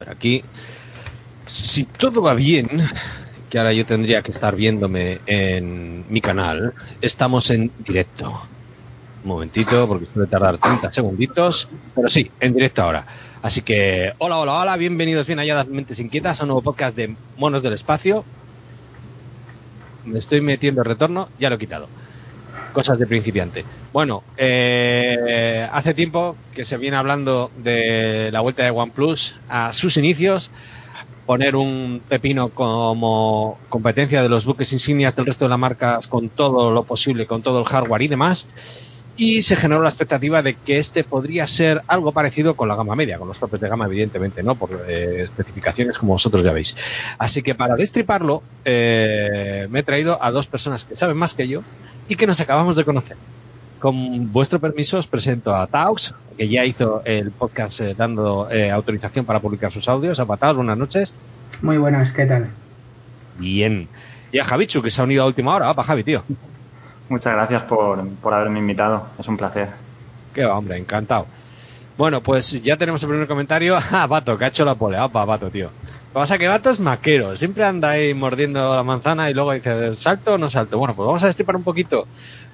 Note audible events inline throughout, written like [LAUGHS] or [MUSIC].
Pero aquí, si todo va bien, que ahora yo tendría que estar viéndome en mi canal, estamos en directo. Un momentito, porque suele tardar 30 segunditos, pero sí, en directo ahora. Así que, hola, hola, hola, bienvenidos bien las mentes inquietas a un nuevo podcast de Monos del Espacio. Me estoy metiendo el retorno, ya lo he quitado. Cosas de principiante. Bueno, eh, hace tiempo que se viene hablando de la vuelta de OnePlus a sus inicios, poner un pepino como competencia de los buques insignias del resto de las marcas con todo lo posible, con todo el hardware y demás. Y se generó la expectativa de que este podría ser algo parecido con la gama media, con los topes de gama, evidentemente, ¿no? Por eh, especificaciones como vosotros ya veis. Así que para destriparlo, eh, me he traído a dos personas que saben más que yo y que nos acabamos de conocer. Con vuestro permiso os presento a Taux, que ya hizo el podcast eh, dando eh, autorización para publicar sus audios. A Taux, buenas noches. Muy buenas, ¿qué tal? Bien. Y a Javichu, que se ha unido a última hora. Apa, Javi, tío. Muchas gracias por, por haberme invitado. Es un placer. Qué va, hombre, encantado. Bueno, pues ya tenemos el primer comentario. [LAUGHS] Ah, Vato, que ha hecho la pole. Apa, Vato, tío. Lo que pasa es que Vato es maquero. Siempre anda ahí mordiendo la manzana y luego dice, ¿salto o no salto? Bueno, pues vamos a destripar un poquito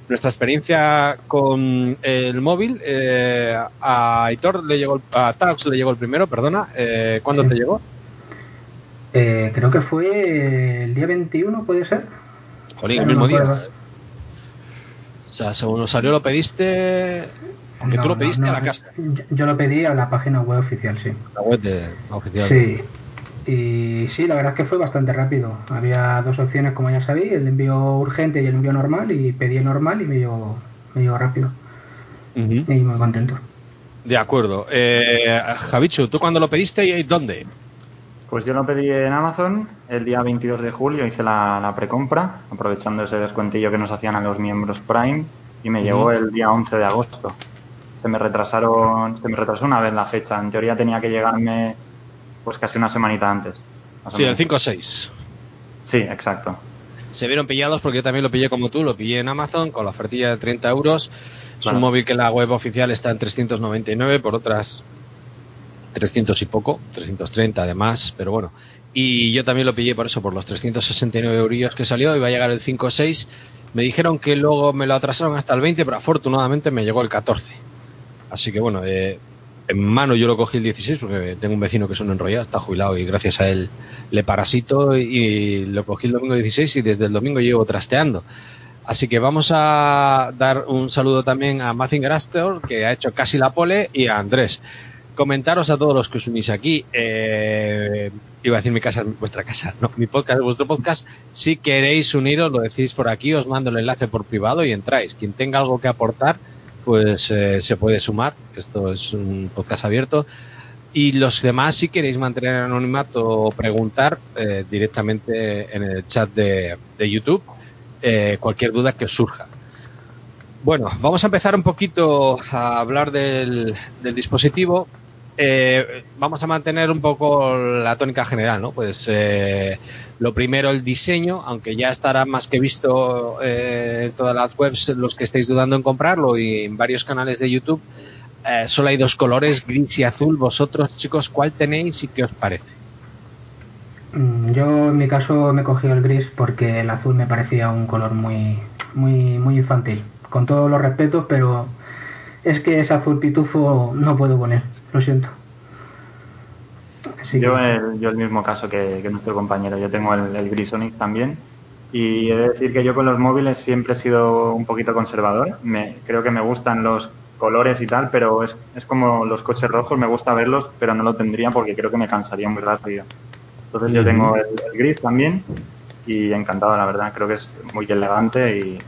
nuestra experiencia con el móvil. Eh, a Aitor le llegó, el- a Taux le llegó el primero, perdona. Eh, ¿Cuándo Sí. te llegó? Eh, creo que fue el día 21, ¿puede ser? Jolín, el No mismo día. O sea, según nos salió lo pediste... Aunque tú lo pediste no, a la casa. Yo, yo lo pedí a la página web oficial, sí. La web de la oficial. Sí. Y sí, la verdad es que fue bastante rápido. Había dos opciones, como ya sabéis, el envío urgente y el envío normal, y pedí el normal y me llegó, me llegó rápido. Ujú. Y muy contento. De acuerdo. Eh, Javichu, ¿tú cuándo lo pediste y dónde? Pues yo lo pedí en Amazon el día 22 de julio, hice la, la precompra, aprovechando ese descuentillo que nos hacían a los miembros Prime, y me llegó el día 11 de agosto. Se me retrasaron, se me retrasó una vez la fecha. En teoría tenía que llegarme pues casi una semanita antes. Sí, el menos. 5 o 6. Sí, exacto. Se vieron pillados porque yo también lo pillé como tú, lo pillé en Amazon con la ofertilla de 30 euros. Es Claro. un móvil que en la web oficial está en 399, por otras 300 y poco, 330 además, pero bueno. Y yo también lo pillé por eso, por los 369 eurillos que salió, iba a llegar el 5 o 6. Me dijeron que luego me lo atrasaron hasta el 20, pero afortunadamente me llegó el 14. Así que bueno, eh, en mano yo lo cogí el 16 porque tengo un vecino que es un enrollado, está jubilado y gracias a él le parasito y lo cogí el domingo 16 y desde el domingo llevo trasteando. Así que vamos a dar un saludo también a Mazinger Astor, que ha hecho casi la pole, y a Andrés. Comentaros a todos los que os unís aquí. eh, iba a decir mi casa, vuestra casa, no, mi podcast, vuestro podcast. Si queréis uniros, lo decís por aquí, os mando el enlace por privado y entráis. Quien tenga algo que aportar, pues eh, se puede sumar. Esto es un podcast abierto. Y los demás, si queréis mantener anonimato o preguntar eh, directamente en el chat de, de YouTube, cualquier duda que os surja. Bueno, vamos a empezar un poquito a hablar del, del dispositivo. Eh, vamos a mantener un poco la tónica general, ¿no? Pues eh, lo primero el diseño, aunque ya estará más que visto eh, en todas las webs los que estéis dudando en comprarlo y en varios canales de YouTube. Eh, solo hay dos colores, gris y azul. Vosotros, chicos, ¿cuál tenéis y qué os parece? Mm, Yo en mi caso me cogí el gris porque el azul me parecía un color muy, muy, muy infantil. Con todos los respetos, pero es que ese azul pitufo no puedo él, lo siento. Así Yo que- el, yo el mismo caso que, que nuestro compañero. Yo tengo el, el Grisonic también. Y he de decir que yo con los móviles siempre he sido un poquito conservador. Me, creo que me gustan los colores y tal, pero es, es como los coches rojos, me gusta verlos, pero no lo tendría porque creo que me cansaría muy rápido. Entonces yo tengo el, el gris también y encantado, la verdad. Creo que es muy elegante y,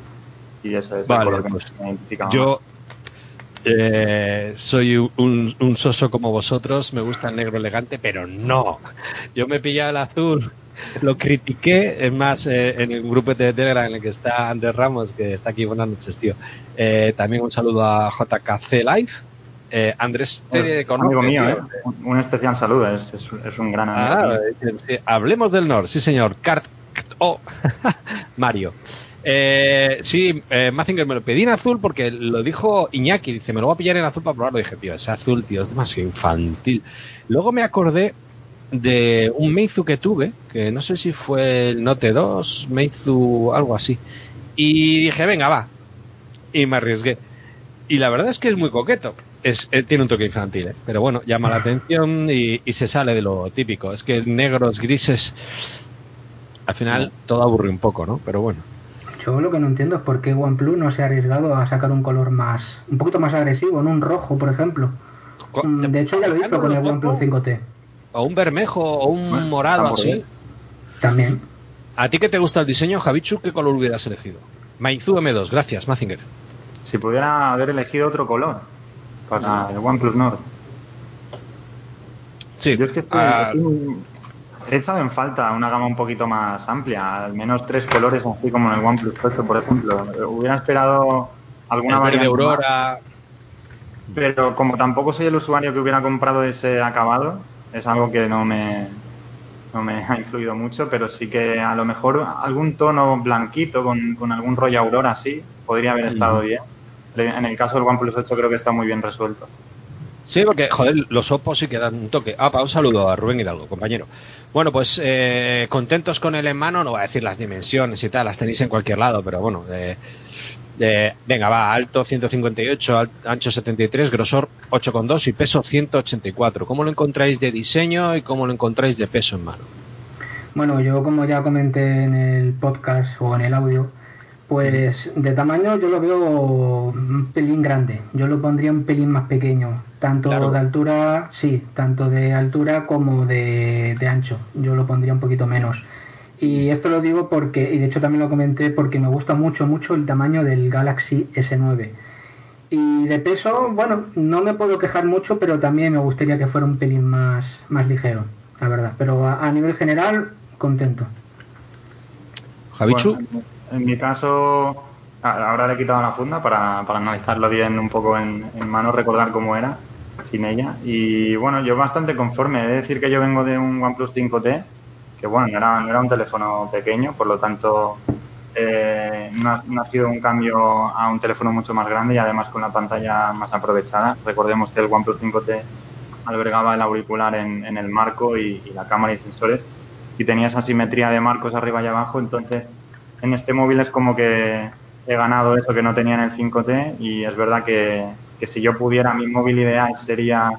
y ese es Vale, el color que pues me identifica más. Yo, Eh, soy un, un, soso como vosotros, me gusta el negro elegante, pero no. Yo me pillaba el azul, lo critiqué, es más, eh, en el grupo de Telegram en el que está Andrés Ramos, que está aquí, buenas noches, tío. Eh, también un saludo a JKC Live. Eh, Andrés de amigo mío, ¿eh? un, especial saludo, es, es, un gran amigo. Ah, hablemos del Nord, sí señor. Cart oh. [LAUGHS] Mario. Eh, sí, eh, Mazinger me lo pedí en azul porque lo dijo Iñaki. Dice, me lo voy a pillar en azul para probarlo. Dije, tío, ese azul, tío, es demasiado infantil. Luego me acordé de un Meizu que tuve, que no sé si fue el Note 2, Meizu, algo así. Y dije, venga, va. Y me arriesgué. Y la verdad es que es muy coqueto. Es, eh, tiene un toque infantil, ¿eh? pero bueno, llama la atención y, y, se sale de lo típico. Es que negros, grises, al final todo aburre un poco, ¿no? Pero bueno. Yo lo que no entiendo es por qué OnePlus no se ha arriesgado a sacar un color más, un poquito más agresivo, en un rojo, por ejemplo. Mm, de hecho ya lo hizo con el OnePlus 5T. O un bermejo o un morado así. También. ¿A ti que te gusta el diseño, Javichu, qué color hubieras elegido? Maizu M2, gracias, Mazinger. Si pudiera haber elegido otro color para el OnePlus Nord. Sí. Yo es que estoy, ah, He echado en falta una gama un poquito más amplia, al menos tres colores, así como en el OnePlus 8, por ejemplo. Hubiera esperado alguna variante. de Aurora. pero como tampoco soy el usuario que hubiera comprado ese acabado, es algo que no me, no me [LAUGHS] ha influido mucho, pero sí que a lo mejor algún tono blanquito con, con algún rollo Aurora así podría haber estado bien. En el caso del OnePlus 8 creo que está muy bien resuelto. Sí, porque, joder, los opos sí que dan un toque. Ah, para un saludo a Rubén Hidalgo, compañero. Bueno, pues eh, contentos con el en mano, no voy a decir las dimensiones y tal, las tenéis en cualquier lado, pero bueno, de, venga, va, alto 158, ancho 73, grosor 8,2 y peso 184. ¿Cómo lo encontráis de diseño y cómo lo encontráis de peso en mano? Bueno, yo como ya comenté en el podcast o en el audio, pues de tamaño yo lo veo un pelín grande. Yo lo pondría un pelín más pequeño. Tanto de altura, sí, tanto de altura como de, ancho. Yo lo pondría un poquito menos. Y esto lo digo porque, y de hecho también lo comenté porque me gusta mucho, mucho el tamaño del Galaxy S9. Y de peso, bueno, no me puedo quejar mucho, pero también me gustaría que fuera un pelín más, más ligero, la verdad. Pero a, nivel general, contento. Javichu en mi caso, ahora le he quitado la funda para, analizarlo bien un poco en, mano, recordar cómo era sin ella. Y bueno, yo bastante conforme. He de decir que yo vengo de un OnePlus 5T, que bueno, no era, no era un teléfono pequeño, por lo tanto eh, no, ha, sido un cambio a un teléfono mucho más grande y además con la pantalla más aprovechada. Recordemos que el OnePlus 5T albergaba el auricular en, en el marco y, y, la cámara y sensores y tenía esa simetría de marcos arriba y abajo, entonces en este móvil es como que he ganado eso que no tenía en el 5T y es verdad que, si yo pudiera, mi móvil ideal sería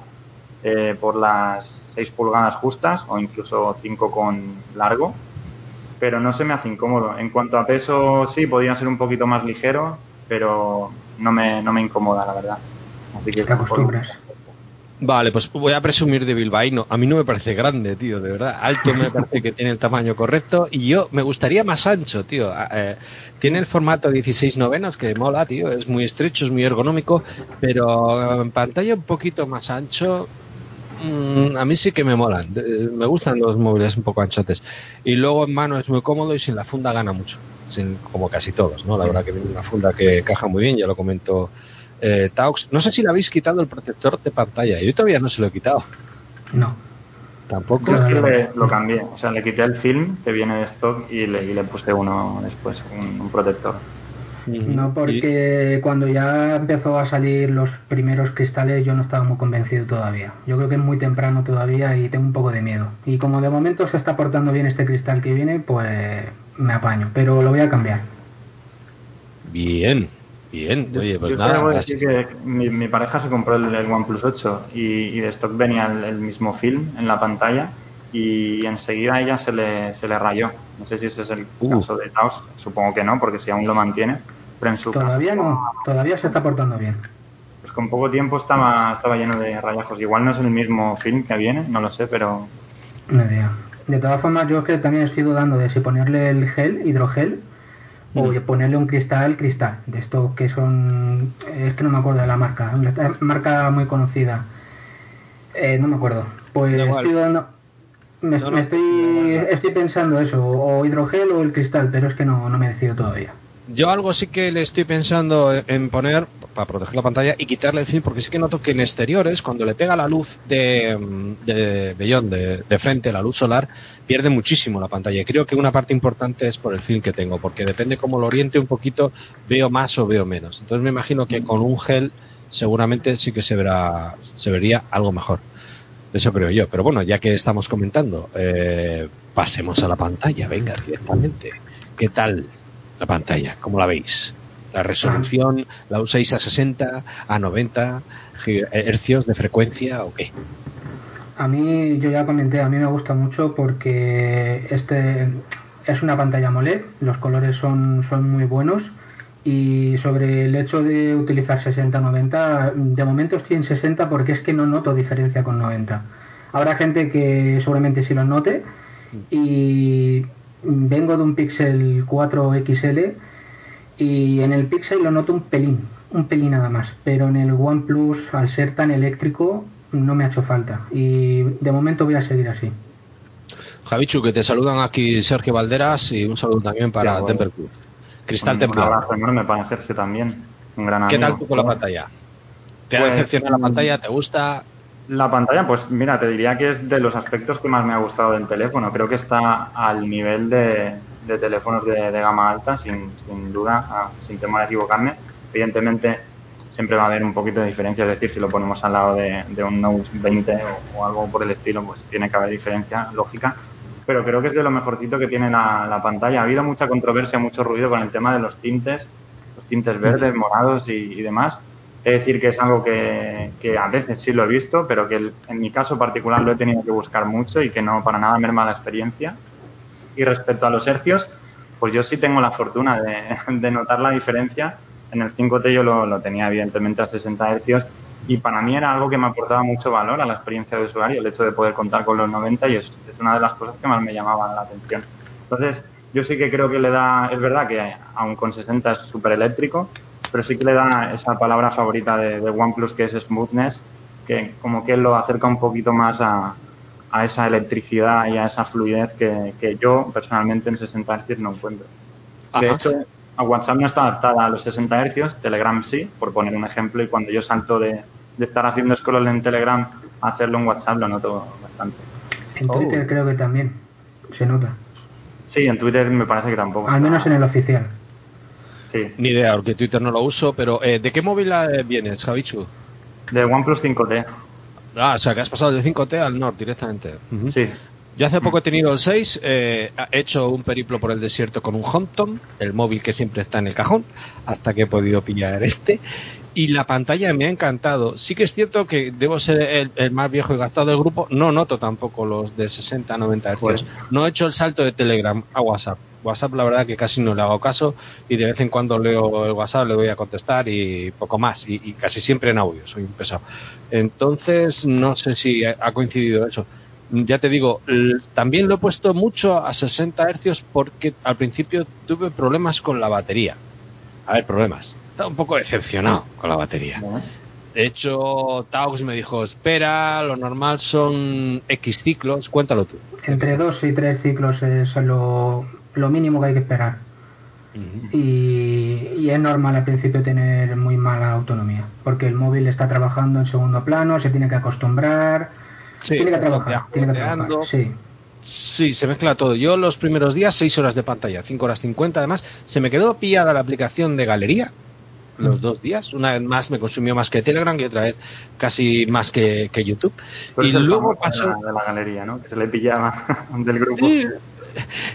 eh, por las 6 pulgadas justas o incluso 5 con largo, pero no se me hace incómodo. En cuanto a peso, sí, podría ser un poquito más ligero, pero no me, no me incomoda, la verdad. Así que te acostumbras. Vale, pues voy a presumir de Bilbaíno. A mí no me parece grande, tío, de verdad. Alto me parece que tiene el tamaño correcto y yo me gustaría más ancho, tío. Ah, eh, tiene el formato 16 novenas que mola, tío. Es muy estrecho, es muy ergonómico, pero en pantalla un poquito más ancho. Mm, a mí sí que me molan. Me gustan los móviles un poco anchotes. Y luego en mano es muy cómodo y sin la funda gana mucho. Sin, como casi todos, ¿no? La verdad que viene una funda que caja muy bien, ya lo comento eh, Taux. No sé si le habéis quitado el protector de pantalla. Yo todavía no se lo he quitado. No. Tampoco. es que lo cambié. O sea, le quité el film que viene de stock y le, le puse uno después, un, protector. No, porque cuando ya empezó a salir los primeros cristales yo no estaba muy convencido todavía. Yo creo que es muy temprano todavía y tengo un poco de miedo. Y como de momento se está portando bien este cristal que viene, pues me apaño. Pero lo voy a cambiar. Bien, Bien, oye, pues nada. decir que mi, pareja se compró el, OnePlus 8 y, de stock venía el, mismo film en la pantalla y enseguida a ella se le, se le rayó. No sé si ese es el uh. caso de Taos, supongo que no, porque si aún lo mantiene, pero en su Todavía no, todavía se está portando bien. Pues con poco tiempo estaba, estaba lleno de rayajos. Igual no es el mismo film que viene, no lo sé, pero... No idea. De todas formas, yo que también estoy dudando de si ponerle el gel, hidrogel, o Mm. ponerle un cristal cristal, de estos que son, es que no me acuerdo de la marca, una marca muy conocida, Eh, no me acuerdo. Pues estoy dando- me, No, no, me estoy, estoy pensando eso, o hidrogel o el cristal, pero es que no, no me decido todavía. Yo algo sí que le estoy pensando en poner para proteger la pantalla y quitarle el film porque sí que noto que en exteriores cuando le pega la luz de, mm, de vellón de, de frente, la luz solar, pierde muchísimo la pantalla. Y creo que una parte importante es por el film que tengo, porque depende cómo lo oriente un poquito, veo más o veo menos. Entonces me imagino que con un gel seguramente sí que se verá, se vería algo mejor. Eso creo yo. Pero bueno, ya que estamos comentando, eh, pasemos a la pantalla, venga, directamente. ¿Qué tal la pantalla? ¿Cómo la veis? La resolución, ¿la usáis a 60, a 90 gi- hercios de frecuencia o qué? A mí, yo ya comenté, a mí me gusta mucho porque este es una pantalla AMOLED, los colores son, son muy buenos y sobre el hecho de utilizar 60-90, de momento estoy en 60 porque es que no noto diferencia con 90. Habrá gente que seguramente sí lo note y vengo de un Pixel 4 XL y en el Pixel lo noto un pelín, un pelín nada más, pero en el OnePlus al ser tan eléctrico no me ha hecho falta y de momento voy a seguir así. Javichu, que te saludan aquí Sergio Valderas y un saludo también para Sí, bueno. Temper Club. Cristal un, un abrazo enorme para Sergio también, un gran ¿Qué amigo. tal tú con la pantalla? ¿Te ha Pues, decepcionado la mm, pantalla? ¿Te gusta? La pantalla, pues mira, te diría que es de los aspectos que más me ha gustado del teléfono. Creo que está al nivel de, de teléfonos de, de gama alta, sin, sin duda, ah, sin temor a equivocarme. Evidentemente, siempre va a haber un poquito de diferencia, es decir, si lo ponemos al lado de, de un Note 20 o, o algo por el estilo, pues tiene que haber diferencia lógica. Pero creo que es de lo mejorcito que tiene la, la pantalla. Ha habido mucha controversia, mucho ruido con el tema de los tintes, los tintes verdes, morados y, y demás. Es decir, que es algo que, a veces sí lo he visto, pero que en mi caso particular lo he tenido que buscar mucho y que no para nada merma la experiencia. Y respecto a los hercios, pues yo sí tengo la fortuna de, [LAUGHS] notar la diferencia. En el 5T yo lo, lo tenía evidentemente a 60 hercios y para mí era algo que me aportaba mucho valor a la experiencia de usuario, el hecho de poder contar con los 90 y es, es una de las cosas que más me llamaba la atención. Entonces, yo sí que creo que le da, es verdad que aún con 60 es súper eléctrico, pero sí que le da esa palabra favorita de, de OnePlus que es smoothness, que como que lo acerca un poquito más a, a esa electricidad y a esa fluidez que, que yo personalmente en 60 Hz no encuentro. De hecho, a WhatsApp no está adaptada a los 60 Hz, Telegram sí, por poner un ejemplo, y cuando yo salto de, de estar haciendo scroll en Telegram a hacerlo en WhatsApp lo noto bastante. En Oh. Twitter creo que también se nota, Sí, en Twitter me parece que tampoco. al está- menos en el oficial. Sí, Ni idea, porque Twitter no lo uso, pero eh, ¿de qué móvil eh, vienes, Javichu? de OnePlus 5T. Ah, o sea, que has pasado del 5T al Nord directamente. Sí, Yo hace poco he tenido el 6, eh, he hecho un periplo por el desierto con un Hampton, el móvil que siempre está en el cajón, hasta que he podido pillar este. Y la pantalla me ha encantado. Sí que es cierto que debo ser el, el más viejo y gastado del grupo. No noto tampoco los de 60 90 Hz. Pues- No he hecho el salto de Telegram a WhatsApp. WhatsApp la verdad que casi no le hago caso y de vez en cuando leo el WhatsApp, le voy a contestar y poco más. Y, y casi siempre en audio, soy un pesado. Entonces, no sé si ha coincidido eso. Ya te digo, también lo he puesto mucho a 60 hercios porque al principio tuve problemas con la batería. A ver, problemas. Estaba un poco decepcionado con la batería. De hecho, Taux me dijo, espera, lo normal son X ciclos, cuéntalo tú. Entre dos y tres ciclos es lo, lo mínimo que hay que esperar. Y, y es normal al principio tener muy mala autonomía, porque el móvil está trabajando en segundo plano, se tiene que acostumbrar, Sí, tiene que trabajar, tiene que trabajar, sí. Sí, se mezcla todo. Yo los primeros días, 6 horas de pantalla, 5 horas 50. Además, se me quedó pillada la aplicación de galería los dos días. Una vez más me consumió más que Telegram y otra vez casi más que, que YouTube. Y luego pasó... de la, de la galería, ¿no? Que se le pillaba [LAUGHS] del grupo. Sí.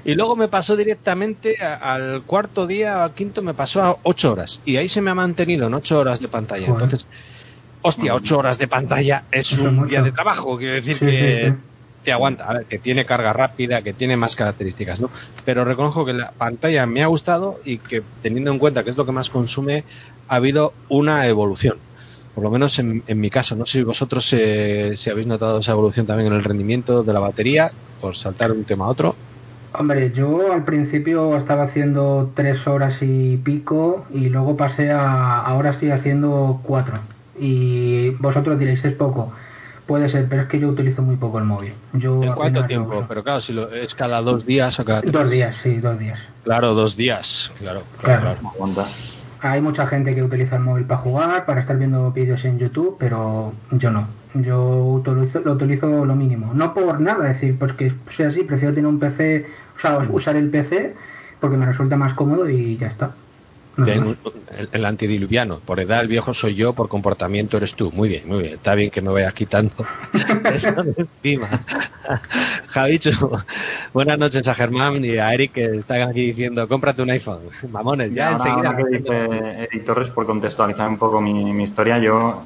Y luego me pasó directamente a- al cuarto día, al quinto, me pasó a 8 horas. Y ahí se me ha mantenido en 8 horas de pantalla. Joder. Entonces, hostia, 8 horas de pantalla es Eso un mucho. día de trabajo. Quiero decir Sí, que sí, sí. te aguanta. A ver, que tiene carga rápida, que tiene más características, ¿no? Pero reconozco que la pantalla me ha gustado y que teniendo en cuenta que es lo que más consume, ha habido una evolución. Por lo menos en, en mi caso. No sé si vosotros eh, si habéis notado esa evolución también en el rendimiento de la batería, por saltar de un tema a otro. Hombre, yo al principio estaba haciendo tres horas y pico y luego pasé a... Ahora estoy haciendo cuatro. Y vosotros diréis, es poco. Puede ser, pero es que yo utilizo muy poco el móvil. Yo ¿En cuánto tiempo? Pero claro, si lo, es cada dos días o cada tres. Dos días, sí, dos días. Claro, dos días. Claro, claro, Claro. claro. Hay mucha gente que utiliza el móvil para jugar, para estar viendo vídeos en YouTube, pero yo no. Yo utilizo, lo utilizo lo mínimo. No por nada, es decir, porque soy así, prefiero tener un PC, o sea, usar el PC porque me resulta más cómodo y ya está. El, el antediluviano. Por edad el viejo soy yo, por comportamiento eres tú. Muy bien, muy bien. Está bien que me vayas quitando [LAUGHS] eso de encima. Javicho, buenas noches a Germán y a Eric que están aquí diciendo, cómprate un iPhone. Mamones, ya ahora, enseguida. ahora que dice Eric Torres, por contextualizar un poco mi, mi historia, yo,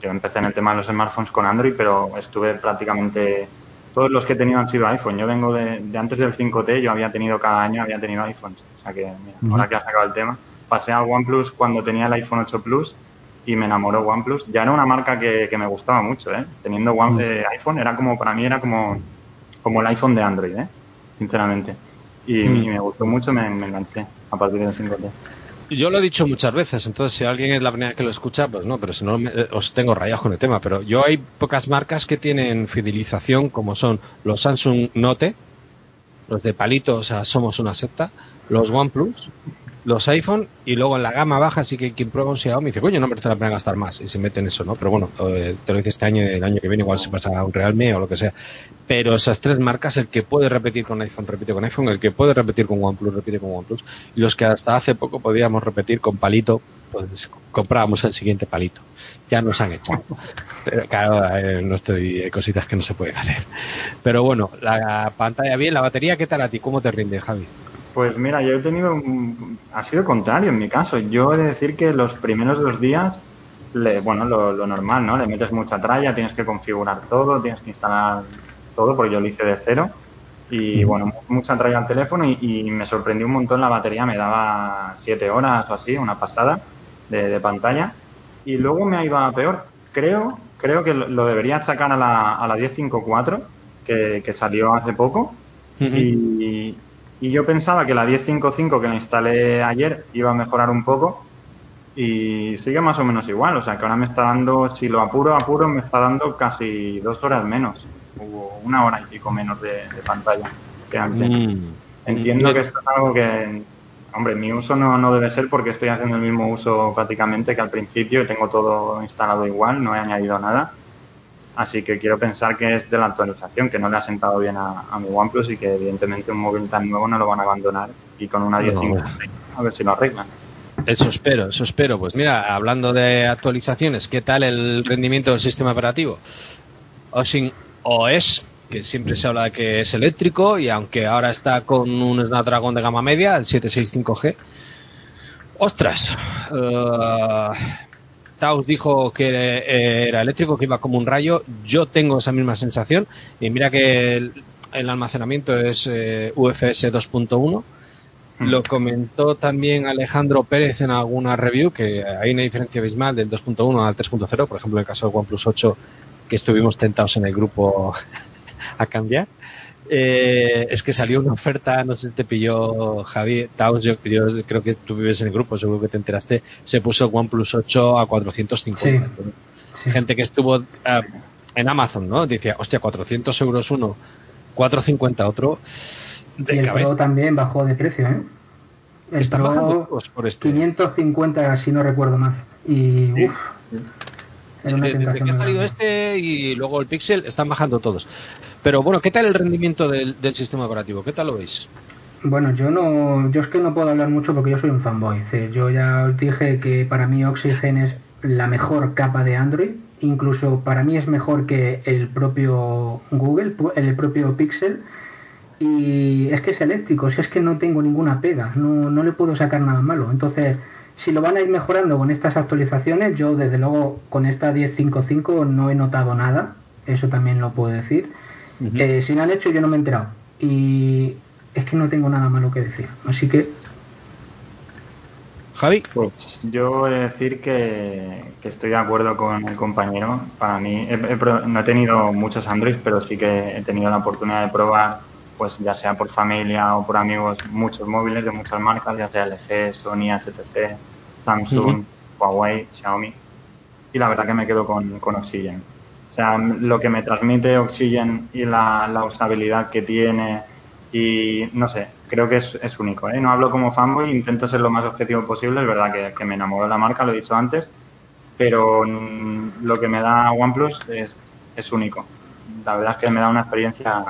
yo empecé en el tema de los smartphones con Android, pero estuve prácticamente. Todos los que he tenido han sido iPhone. Yo vengo de, de antes del 5T, yo había tenido cada año, había tenido iPhones. O sea que, mira, ahora que has sacado el tema, pasé al OnePlus cuando tenía el iPhone 8 Plus y me enamoró OnePlus. Ya era una marca que, que me gustaba mucho, ¿eh? Teniendo One, eh, iPhone, era como, para mí era como, como el iPhone de Android, ¿eh? Sinceramente. Y, y me gustó mucho, me, me enganché a partir del 5T. Yo lo he dicho muchas veces, entonces si alguien es la primera que lo escucha, pues no, pero si no me- os tengo rayados con el tema. Pero yo hay pocas marcas que tienen fidelización, como son los Samsung Note, los de palito, o sea, somos una secta, los OnePlus, los iPhone y luego en la gama baja sí que quien prueba un Xiaomi dice, coño, no merece la pena gastar más y se mete en eso, ¿no? Pero bueno, eh, te lo dice este año y el año que viene igual se pasa a un Realme o lo que sea. Pero esas tres marcas, el que puede repetir con iPhone, repite con iPhone, el que puede repetir con OnePlus, repite con OnePlus, y los que hasta hace poco podíamos repetir con palito, pues comprábamos el siguiente palito. Ya nos han echado. [LAUGHS] Pero claro, eh, no estoy, hay cositas que no se pueden hacer. Pero bueno, la pantalla bien, la batería, ¿qué tal a ti? ¿Cómo te rinde, Javi? Pues mira, yo he tenido. un- Ha sido contrario en mi caso. Yo he de decir que los primeros dos días, le, bueno, lo, lo normal, ¿no? Le metes mucha tralla, tienes que configurar todo, tienes que instalar todo, porque yo lo hice de cero. Y bueno, mu- mucha tralla al teléfono y, y me sorprendió un montón la batería, me daba siete horas o así, una pasada de, de pantalla. Y luego me ha ido a peor. Creo, creo que lo, lo debería achacar a la, a la 1054, que, que salió hace poco. Y, y yo pensaba que la 1055 que me instalé ayer iba a mejorar un poco y sigue más o menos igual. O sea que ahora me está dando, si lo apuro, apuro, me está dando casi dos horas menos, o una hora y pico menos de, de pantalla que antes. Mm. Entiendo Mm. que esto es algo que, hombre, mi uso no, no debe ser porque estoy haciendo el mismo uso prácticamente que al principio y tengo todo instalado igual, no he añadido nada. Así que quiero pensar que es de la actualización, que no le ha sentado bien a, a mi OnePlus y que evidentemente un móvil tan nuevo no lo van a abandonar y con una No, 10 a ver si lo arreglan. Eso espero, eso espero. Pues mira, hablando de actualizaciones, ¿qué tal el rendimiento del sistema operativo? Osin OS, que siempre se habla de que es eléctrico y aunque ahora está con un Snapdragon de gama media, el 765G. Ostras, eh, Taos dijo que eh, era eléctrico, que iba como un rayo. Yo tengo esa misma sensación y mira que el, el almacenamiento es eh, UFS 2.1. Lo comentó también Alejandro Pérez en alguna review, que hay una diferencia abismal del 2.1 al 3.0, por ejemplo, en el caso del OnePlus 8, que estuvimos tentados en el grupo [LAUGHS] a cambiar. Eh, es que salió una oferta, no sé si te pilló Javi, Taos, yo, yo creo que tú vives en el grupo, seguro que te enteraste, se puso el OnePlus 8 a 450. Sí. Entonces, Sí. Gente que estuvo eh, en Amazon, ¿no? Decía, hostia, 400 euros uno, 450 otro. Y De el cabeza. Pro también bajó de precio, ¿eh? El bajando Pro todos por este. 550, si no recuerdo mal. Y Sí, uff, una Desde que ha salido este y luego el Pixel están bajando todos. Pero bueno, ¿qué tal el rendimiento del, del sistema operativo? ¿Qué tal lo veis? Bueno, yo no, yo es que no puedo hablar mucho porque yo soy un fanboy. Yo ya os dije que para mí Oxygen es la mejor capa de Android. Incluso para mí es mejor que el propio Google, el propio Pixel. Y es que es eléctrico, si es que no tengo ninguna pega, no, no le puedo sacar nada malo. Entonces, si lo van a ir mejorando con estas actualizaciones, yo desde luego con esta 10.5.5 no he notado nada, eso también lo puedo decir. Eh, si lo han hecho yo no me he enterado. Y es que no tengo nada malo que decir. Así que Javi, Pues yo he de decir que, que estoy de acuerdo con el compañero. Para mí, he- he pro- no he tenido muchos Android, pero sí que he tenido la oportunidad de probar pues ya sea por familia o por amigos, muchos móviles de muchas marcas, ya sea LG, Sony, HTC, Samsung, Huawei, Xiaomi. Y la verdad que me quedo con, con Oxygen. O sea, lo que me transmite Oxygen y la, la usabilidad que tiene y no sé, creo que es, es único. ¿eh? No hablo como fanboy, intento ser lo más objetivo posible. Es verdad que, que me enamoró la marca, lo he dicho antes, pero lo que me da OnePlus es, es único. La verdad es que me da una experiencia.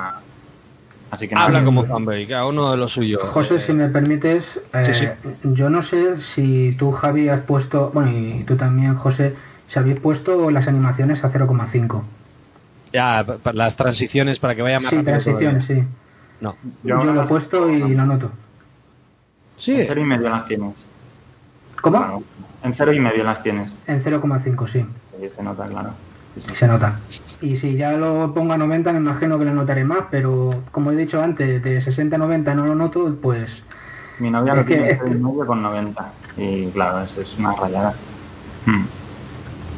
Así que nada. Habla como fanboy, cada uno de lo suyo. José, Eh, si me permites, eh, sí, sí. yo no sé si tú, Javi, has puesto, bueno, y tú también, José, si habéis puesto las animaciones a 0,5. Ya, las transiciones para que vaya más Sí, rápido. transiciones, todavía. sí. No. Yo, ahora lo he puesto y lo noto. Sí, En cero y medio las tienes. ¿Cómo? Claro, en cero y medio las tienes. En 0,5, sí. Sí, se nota, claro. Sí, sí. Se nota. Y si ya lo pongo a 90, me imagino que lo notaré más, pero como he dicho antes, de 60 a 90 no lo noto, pues Mi novia lo que- tiene medio con 90. Y claro, eso es una rayada. Hmm.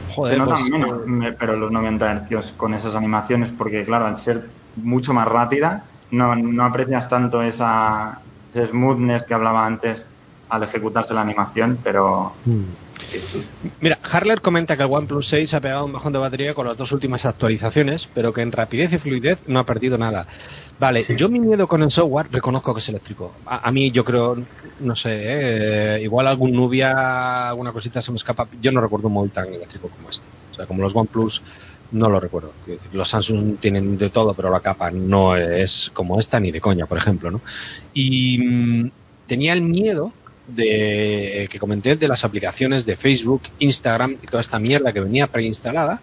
joder, se notan pues, menos, eh, me- pero los 90 hercios con esas animaciones, porque claro, al ser mucho más rápida, no, no aprecias tanto esa, ese smoothness que hablaba antes al ejecutarse la animación, pero mm. Mira, Harler comenta que el OnePlus 6 ha pegado un bajón de batería con las dos últimas actualizaciones, pero que en rapidez y fluidez no ha perdido nada. Vale, yo mi miedo con el software reconozco que es eléctrico. A, a mí yo creo, no sé, eh, igual algún Nubia, alguna cosita se me escapa. Yo no recuerdo un móvil tan eléctrico como este. O sea, como los OnePlus no lo recuerdo. Los Samsung tienen de todo, pero la capa no es como esta ni de coña, por ejemplo, ¿no? Y mm, tenía el miedo de que comenté de las aplicaciones de Facebook, Instagram y toda esta mierda que venía preinstalada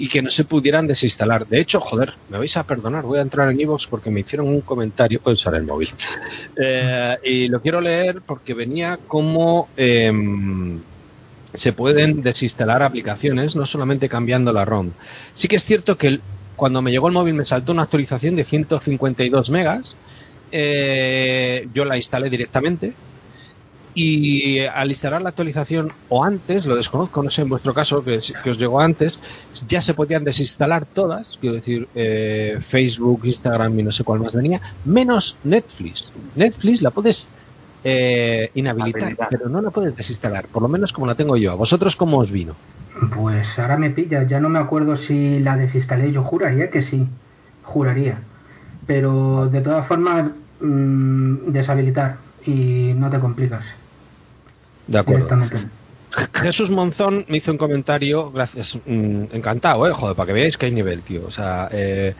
y que no se pudieran desinstalar. De hecho, joder, me vais a perdonar, voy a entrar en iVoox porque me hicieron un comentario, puedo usar el móvil. [LAUGHS] Eh, y lo quiero leer porque venía como em, se pueden desinstalar aplicaciones, no solamente cambiando la ROM. Sí que es cierto que cuando me llegó el móvil me saltó una actualización de 152 megas. eh, yo la instalé directamente y al instalar la actualización o antes, lo desconozco, no sé en vuestro caso que, que os llegó antes, ya se podían desinstalar todas, quiero decir eh, Facebook, Instagram y no sé cuál más venía, menos Netflix. Netflix la puedes eh, inhabilitar, Habilitar. pero no la puedes desinstalar, por lo menos como la tengo yo. ¿A vosotros cómo os vino? Pues ahora me pilla, ya no me acuerdo si la desinstalé, yo juraría que sí, juraría. Pero de todas formas, mm, deshabilitar y no te complicas De acuerdo. Jesús Monzón me hizo un comentario, gracias, mm, encantado, eh, joder, para que veáis que hay nivel, tío. O sea, eh,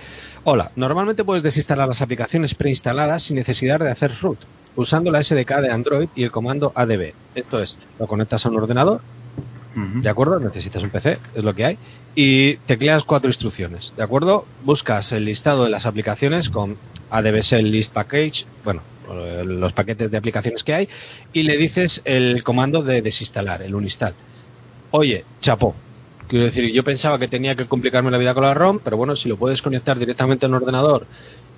hola, normalmente puedes desinstalar las aplicaciones preinstaladas sin necesidad de hacer root, usando la SDK de Android y el comando ADB. Esto es, lo conectas a un ordenador, ¿de acuerdo? Necesitas un PC, es lo que hay, y tecleas cuatro instrucciones, ¿de acuerdo? Buscas el listado de las aplicaciones con ADB el list package, bueno, eh, los paquetes de aplicaciones que hay, y le dices el comando de desinstalar, el uninstall. Oye, chapó. Quiero decir, yo pensaba que tenía que complicarme la vida con la ROM, pero bueno, si lo puedes conectar directamente a un ordenador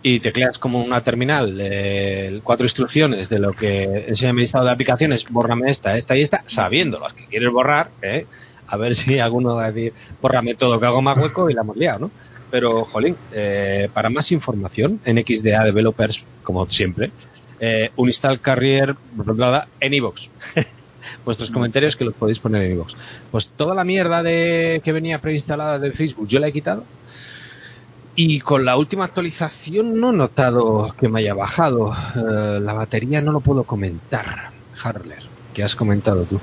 y tecleas como una terminal eh, cuatro instrucciones de lo que enseña mi listado de aplicaciones, bórrame esta, esta y esta, sabiendo las que quieres borrar, ¿eh? a ver si alguno va a decir, bórrame todo que hago más hueco y la hemos liado, ¿no? Pero, jolín, eh, para más información en XDA Developers, como siempre, eh, Uninstall Carrier bla, bla, bla, en iVoox. [LAUGHS] Vuestros comentarios que los podéis poner en iVoox. Pues toda la mierda de que venía preinstalada de Facebook yo la he quitado. Y con la última actualización no he notado que me haya bajado. Eh, la batería no lo puedo comentar. Harler, que has comentado tú.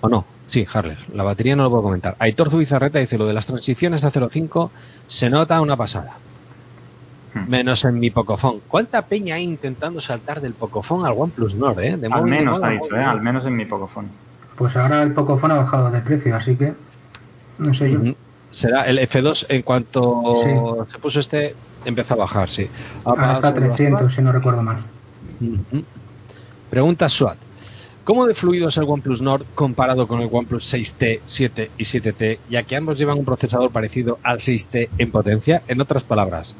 ¿O no? Sí, Harler. La batería no lo puedo comentar. Aitor Zubizarreta dice lo de las transiciones a 0.5 se nota una pasada. Hmm. Menos en mi Pocophone. ¿Cuánta peña hay intentando saltar del Pocophone al OnePlus Nord, eh? De Al menos ha dicho, ¿eh? al menos en mi Pocophone. Pues ahora el Pocophone ha bajado de precio, así que no sé yo. Será el F2 en cuanto se puso este empezó a bajar, sí. Ahora está a 300, si no recuerdo mal. Pregunta SWAT. ¿Cómo de fluido es el OnePlus Nord comparado con el OnePlus 6T, 7 y 7T, ya que ambos llevan un procesador parecido al 6T en potencia? En otras palabras,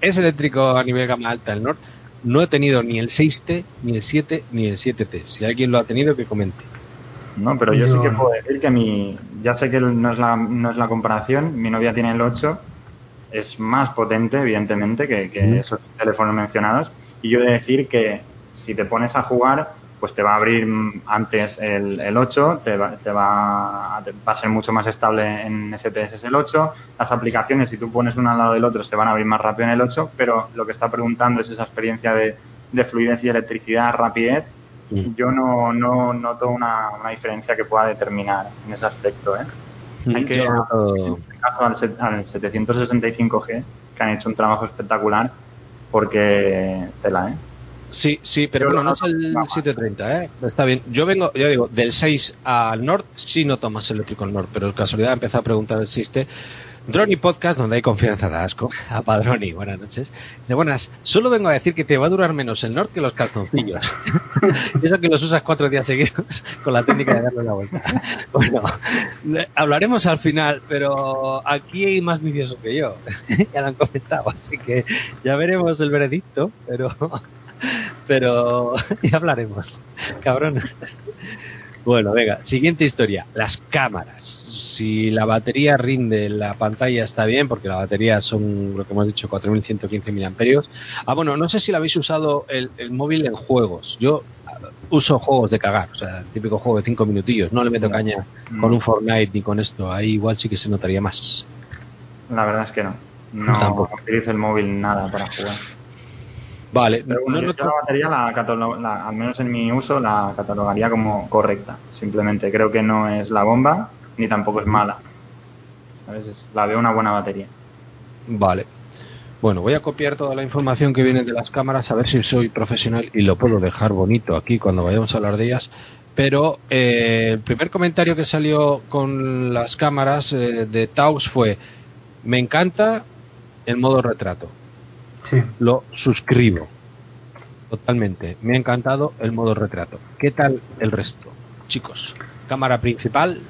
¿es eléctrico a nivel gama alta el Nord? No he tenido ni el 6T, ni el 7, ni el 7T. Si alguien lo ha tenido, que comente. No, pero yo, Yo sí que puedo decir que mi, ya sé que no es la, no es la comparación, mi novia tiene el 8 es más potente, evidentemente, que, esos teléfonos mencionados. Y yo he de decir que si te pones a jugar, pues te va a abrir antes el, el 8, te va, te va, a ser mucho más estable en FPS el 8. Las aplicaciones, si tú pones una al lado del otro, se van a abrir más rápido en el 8, pero lo que está preguntando es esa experiencia de, de fluidez y electricidad, rapidez. Mm. Yo no, no noto una, una, diferencia que pueda determinar en ese aspecto. ¿eh? Mm, Hay que, en este caso, al, al 765G, que han hecho un trabajo espectacular, porque tela, ¿eh? Sí, sí, pero bueno, no es el 730, ¿eh? Está bien. Yo vengo, ya digo, del 6 al norte, sí no tomas eléctrico al norte, pero casualidad empezó a preguntar el Siste. Droni Podcast, donde hay confianza de asco. [LAUGHS] A Padroni, buenas noches. De buenas, solo vengo a decir que te va a durar menos el norte que los calzoncillos. [LAUGHS] Eso que los usas cuatro días seguidos [LAUGHS] con la técnica de darle la vuelta. Bueno, hablaremos al final, pero aquí hay más viciosos que yo. ya lo han comentado, así que ya veremos el veredicto, pero pero ya hablaremos, cabrón. Bueno, venga, siguiente historia, las cámaras. Si la batería rinde, la pantalla está bien, porque la batería son, lo que hemos dicho, 4115 miliamperios. Ah, bueno, no sé si la habéis usado el, móvil en juegos. Yo uso juegos de cagar, o sea, el típico juego de 5 minutillos. No le meto caña con un Fortnite ni con esto. Ahí igual sí que se notaría más. La verdad es que no. No, no utilizo el móvil nada para jugar. Vale, Pero bueno, yo la batería, la, al menos en mi uso, la catalogaría como correcta. Simplemente creo que no es la bomba ni tampoco es mala. La veo una buena batería. Vale. Bueno, voy a copiar toda la información que viene de las cámaras a ver si soy profesional y lo puedo dejar bonito aquí cuando vayamos a hablar de ellas. Pero eh, el primer comentario que salió con las cámaras eh, de Taos fue: Me encanta el modo retrato. Lo suscribo. Totalmente. Me ha encantado el modo retrato. ¿Qué tal el resto? Chicos, cámara principal.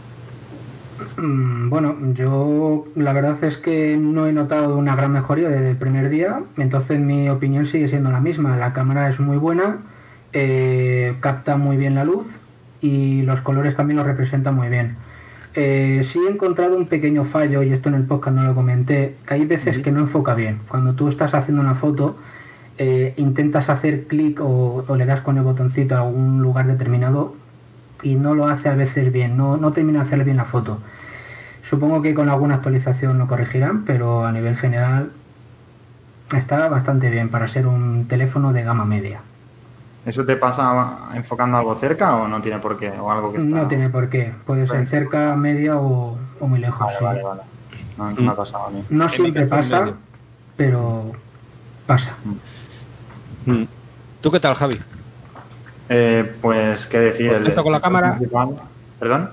Mm, bueno, yo la verdad es que no he notado una gran mejoría desde el primer día, entonces mi opinión sigue siendo la misma. La cámara es muy buena, eh, capta muy bien la luz y los colores también lo representan muy bien. Eh, sí he encontrado un pequeño fallo, y esto en el podcast no lo comenté, que hay veces que no enfoca bien. Cuando tú estás haciendo una foto, eh, intentas hacer clic o, le das con el botoncito a algún lugar determinado y no lo hace a veces bien, no, no termina de hacer bien la foto. Supongo que con alguna actualización lo corregirán, pero a nivel general está bastante bien para ser un teléfono de gama media. ¿Eso te pasa enfocando algo cerca o no tiene por qué? O algo que No tiene por qué. Puede ser cerca, media o, muy lejos. Vale, vale, No, me ha pasado a mí. No siempre pasa, pero pasa. Mm. Mm. ¿Tú qué tal, Javi? Eh, pues, ¿qué decir? ¿Contento con la cámara? ¿Perdón?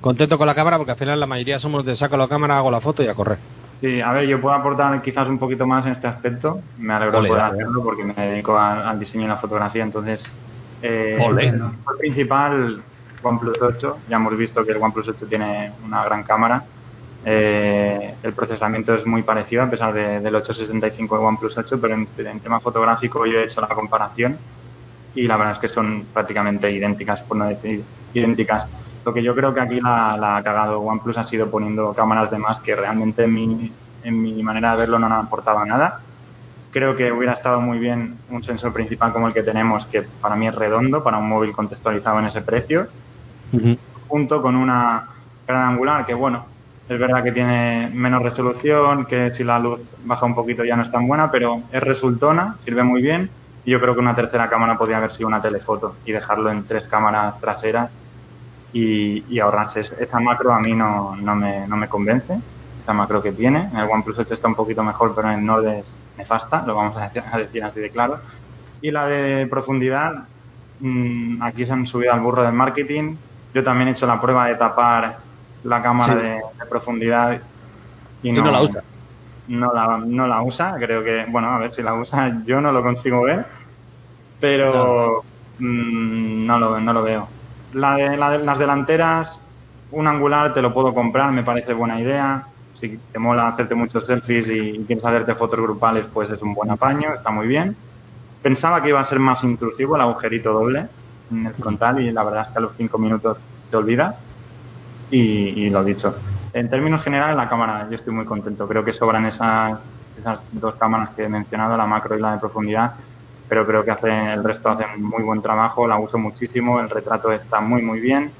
Contento con la cámara porque al final la mayoría somos de saco la cámara, hago la foto y a correr. Sí, a ver, yo puedo aportar quizás un poquito más en este aspecto. Me alegro de poder hacerlo porque me dedico al, diseño y la fotografía. Entonces, eh, el principal, OnePlus 8. Ya hemos visto que el OnePlus 8 tiene una gran cámara. Eh, el procesamiento es muy parecido a pesar del 865 de OnePlus 8, pero en, tema fotográfico yo he hecho la comparación y la verdad es que son prácticamente idénticas, por no decir idénticas. Lo que yo creo que aquí la, ha cagado OnePlus ha sido poniendo cámaras de más que realmente en mi, en mi manera de verlo no aportaba nada. Creo que hubiera estado muy bien un sensor principal como el que tenemos, que para mí es redondo, para un móvil contextualizado en ese precio, junto con una gran angular que, bueno, es verdad que tiene menos resolución, que si la luz baja un poquito ya no es tan buena, pero es resultona, sirve muy bien. Y yo creo que una tercera cámara podría haber sido una telefoto y dejarlo en tres cámaras traseras y, ahorrarse esa macro a mí no, no, me, no me convence, esa macro que tiene. En el OnePlus 8 está un poquito mejor, pero en el Nord es nefasta, lo vamos a decir, [LAUGHS] a decir así de claro. Y la de profundidad, mmm, aquí se han subido al burro del marketing. Yo también he hecho la prueba de tapar la cámara de, profundidad y no, la usa. No la, no la usa, creo que, bueno, a ver si la usa, [LAUGHS] yo no lo consigo ver, pero no, mm, no, lo, no lo veo. La de, las delanteras, un angular te lo puedo comprar, me parece buena idea. Si te mola hacerte muchos selfies y quieres hacerte fotos grupales, pues es un buen apaño, está muy bien. Pensaba que iba a ser más intrusivo el agujerito doble en el frontal y la verdad es que a los cinco minutos te olvidas. Y, lo dicho, En términos generales, la cámara, yo estoy muy contento. Creo que sobran esas, esas dos cámaras que he mencionado, la macro y la de profundidad, pero creo que hacen, el resto hacen muy buen trabajo, la uso muchísimo, el retrato está muy, muy bien.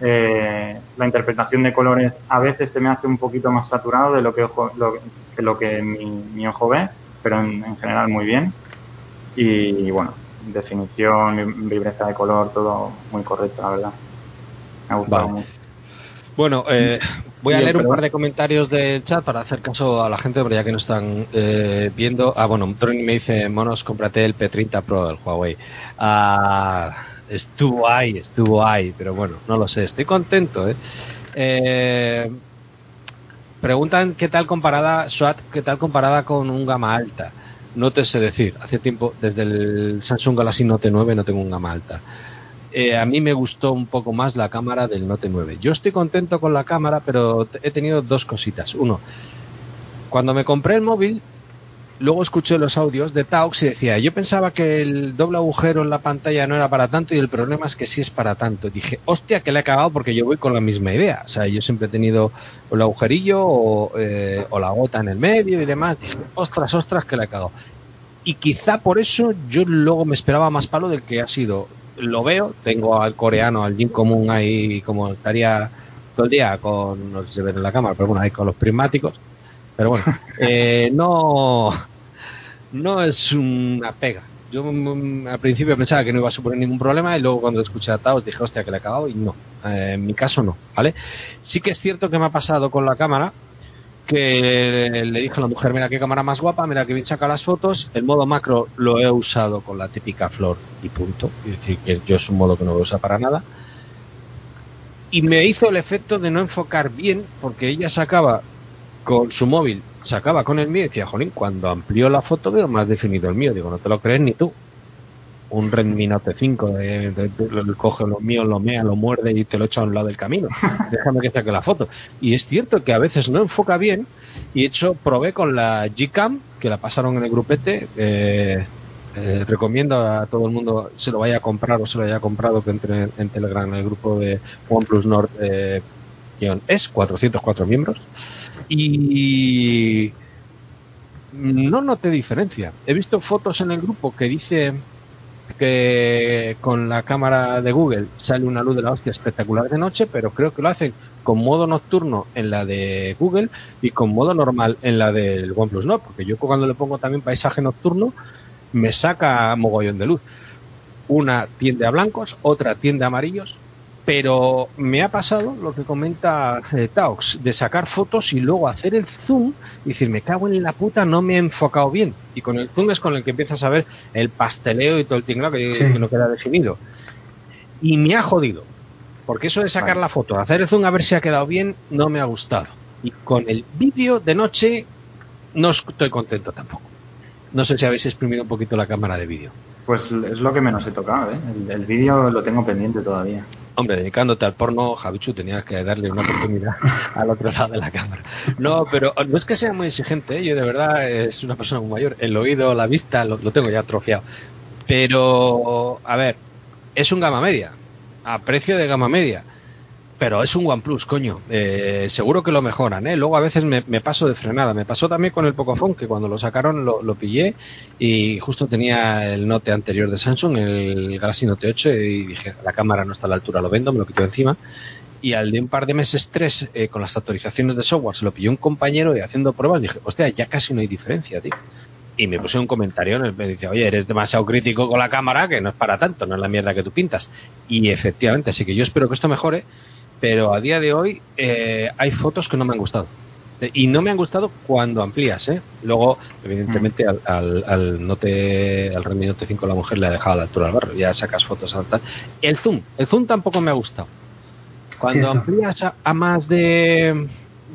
Eh, la interpretación de colores a veces se me hace un poquito más saturado de lo que, ojo, lo, que, lo que mi, ojo ve, pero en, general muy bien. Y, bueno, definición, vibreza de color, todo muy correcto, la verdad. Me ha gustado mucho. Bueno, eh, voy a leer un par de comentarios del chat para hacer caso a la gente, pero ya que no están eh, viendo. Ah, bueno, Tony me dice, monos, cómprate el P30 Pro del Huawei. Ah, estuvo ahí, estuvo ahí, pero bueno, no lo sé, estoy contento. ¿eh? eh preguntan qué tal comparada, SWAT, qué tal comparada con un gama alta. No te sé decir, hace tiempo, desde el Samsung Galaxy Note 9 no tengo un gama alta. Eh, a mí me gustó un poco más la cámara del Note 9. Yo estoy contento con la cámara, pero he tenido dos cositas. Uno, cuando me compré el móvil, luego escuché los audios de Taux y decía, yo pensaba que el doble agujero en la pantalla no era para tanto y el problema es que sí es para tanto. Dije, hostia, que le he cagado porque yo voy con la misma idea. O sea, yo siempre he tenido el agujerillo o, eh, o la gota en el medio y demás. Dije, ostras, ostras, que le he cagado. Y quizá por eso yo luego me esperaba más palo del que ha sido lo veo, tengo al coreano, al Jim Común ahí como estaría todo el día con, no sé si se ve en la cámara, pero bueno, ahí con los prismáticos. Pero bueno, [LAUGHS] eh, no, no es una pega. Yo mm, al principio pensaba que no iba a suponer ningún problema y luego cuando escuché a Taos dije, hostia, que le he acabado y no. Eh, en mi caso no, ¿vale? Sí que es cierto que me ha pasado con la cámara que le dije a la mujer, mira qué cámara más guapa, mira que bien saca las fotos. El modo macro lo he usado con la típica flor y punto. Es decir, que yo es un modo que no lo usa para nada. Y me hizo el efecto de no enfocar bien, porque ella sacaba con su móvil, sacaba con el mío y decía, jolín, cuando amplió la foto veo más definido el mío. Digo, no te lo crees ni tú un Redmi Note 5, de, coge lo mío, lo mea, lo muerde y te lo echa a un lado del camino. [LAUGHS] Déjame que saque la foto. Y es cierto que a veces no enfoca bien. Y hecho, probé con la Gcam, que la pasaron en el grupete. Eh, eh, recomiendo a todo el mundo se lo vaya a comprar o se lo haya comprado que entre en Telegram en el grupo de OnePlus Nord eh, es 404 miembros y no noté diferencia. He visto fotos en el grupo que dice que con la cámara de Google sale una luz de la hostia espectacular de noche, pero creo que lo hacen con modo nocturno en la de Google y con modo normal en la del OnePlus no porque yo cuando le pongo también paisaje nocturno me saca mogollón de luz. Una tiende a blancos, otra tiende a amarillos pero me ha pasado lo que comenta eh, Taux, de sacar fotos y luego hacer el zoom y decir, me cago en la puta, no me he enfocado bien. Y con el zoom es con el que empiezas a ver el pasteleo y todo el tinglado que, no queda definido. Y me ha jodido, porque eso de sacar la foto, hacer el zoom a ver si ha quedado bien, no me ha gustado. Y con el vídeo de noche no estoy contento tampoco. No sé si habéis exprimido un poquito la cámara de vídeo. Pues es lo que menos he tocado, ¿eh? El, vídeo lo tengo pendiente todavía. Hombre, dedicándote al porno, Javichu, tenías que darle una oportunidad [LAUGHS] al otro lado de la cámara. No, pero no es que sea muy exigente, ¿eh? yo de verdad es una persona muy mayor. El oído, la vista, lo, lo tengo ya atrofiado. Pero, a ver, es un gama media, a precio de gama media pero es un OnePlus, coño. Eh, seguro que lo mejoran, ¿eh? Luego a veces me, paso de frenada. Me pasó también con el Pocophone, que cuando lo sacaron lo, pillé y justo tenía el Note anterior de Samsung, el Galaxy Note 8, y dije, la cámara no está a la altura, lo vendo, me lo quito encima. Y al de un par de meses, tres, eh, con las actualizaciones de software, se lo pilló un compañero y haciendo pruebas dije, hostia, ya casi no hay diferencia, tío y me puse un comentario en el que dice, oye, eres demasiado crítico con la cámara, que no es para tanto, no es la mierda que tú pintas. Y efectivamente, así que yo espero que esto mejore pero a día de hoy eh, hay fotos que no me han gustado. Y no me han gustado cuando amplías, ¿eh? Luego, evidentemente, al, al, al, Note, al Redmi Note 5 la mujer le ha dejado a la altura del barro, ya sacas fotos a tal. El zoom, el zoom tampoco me ha gustado. Cuando amplías a, más de,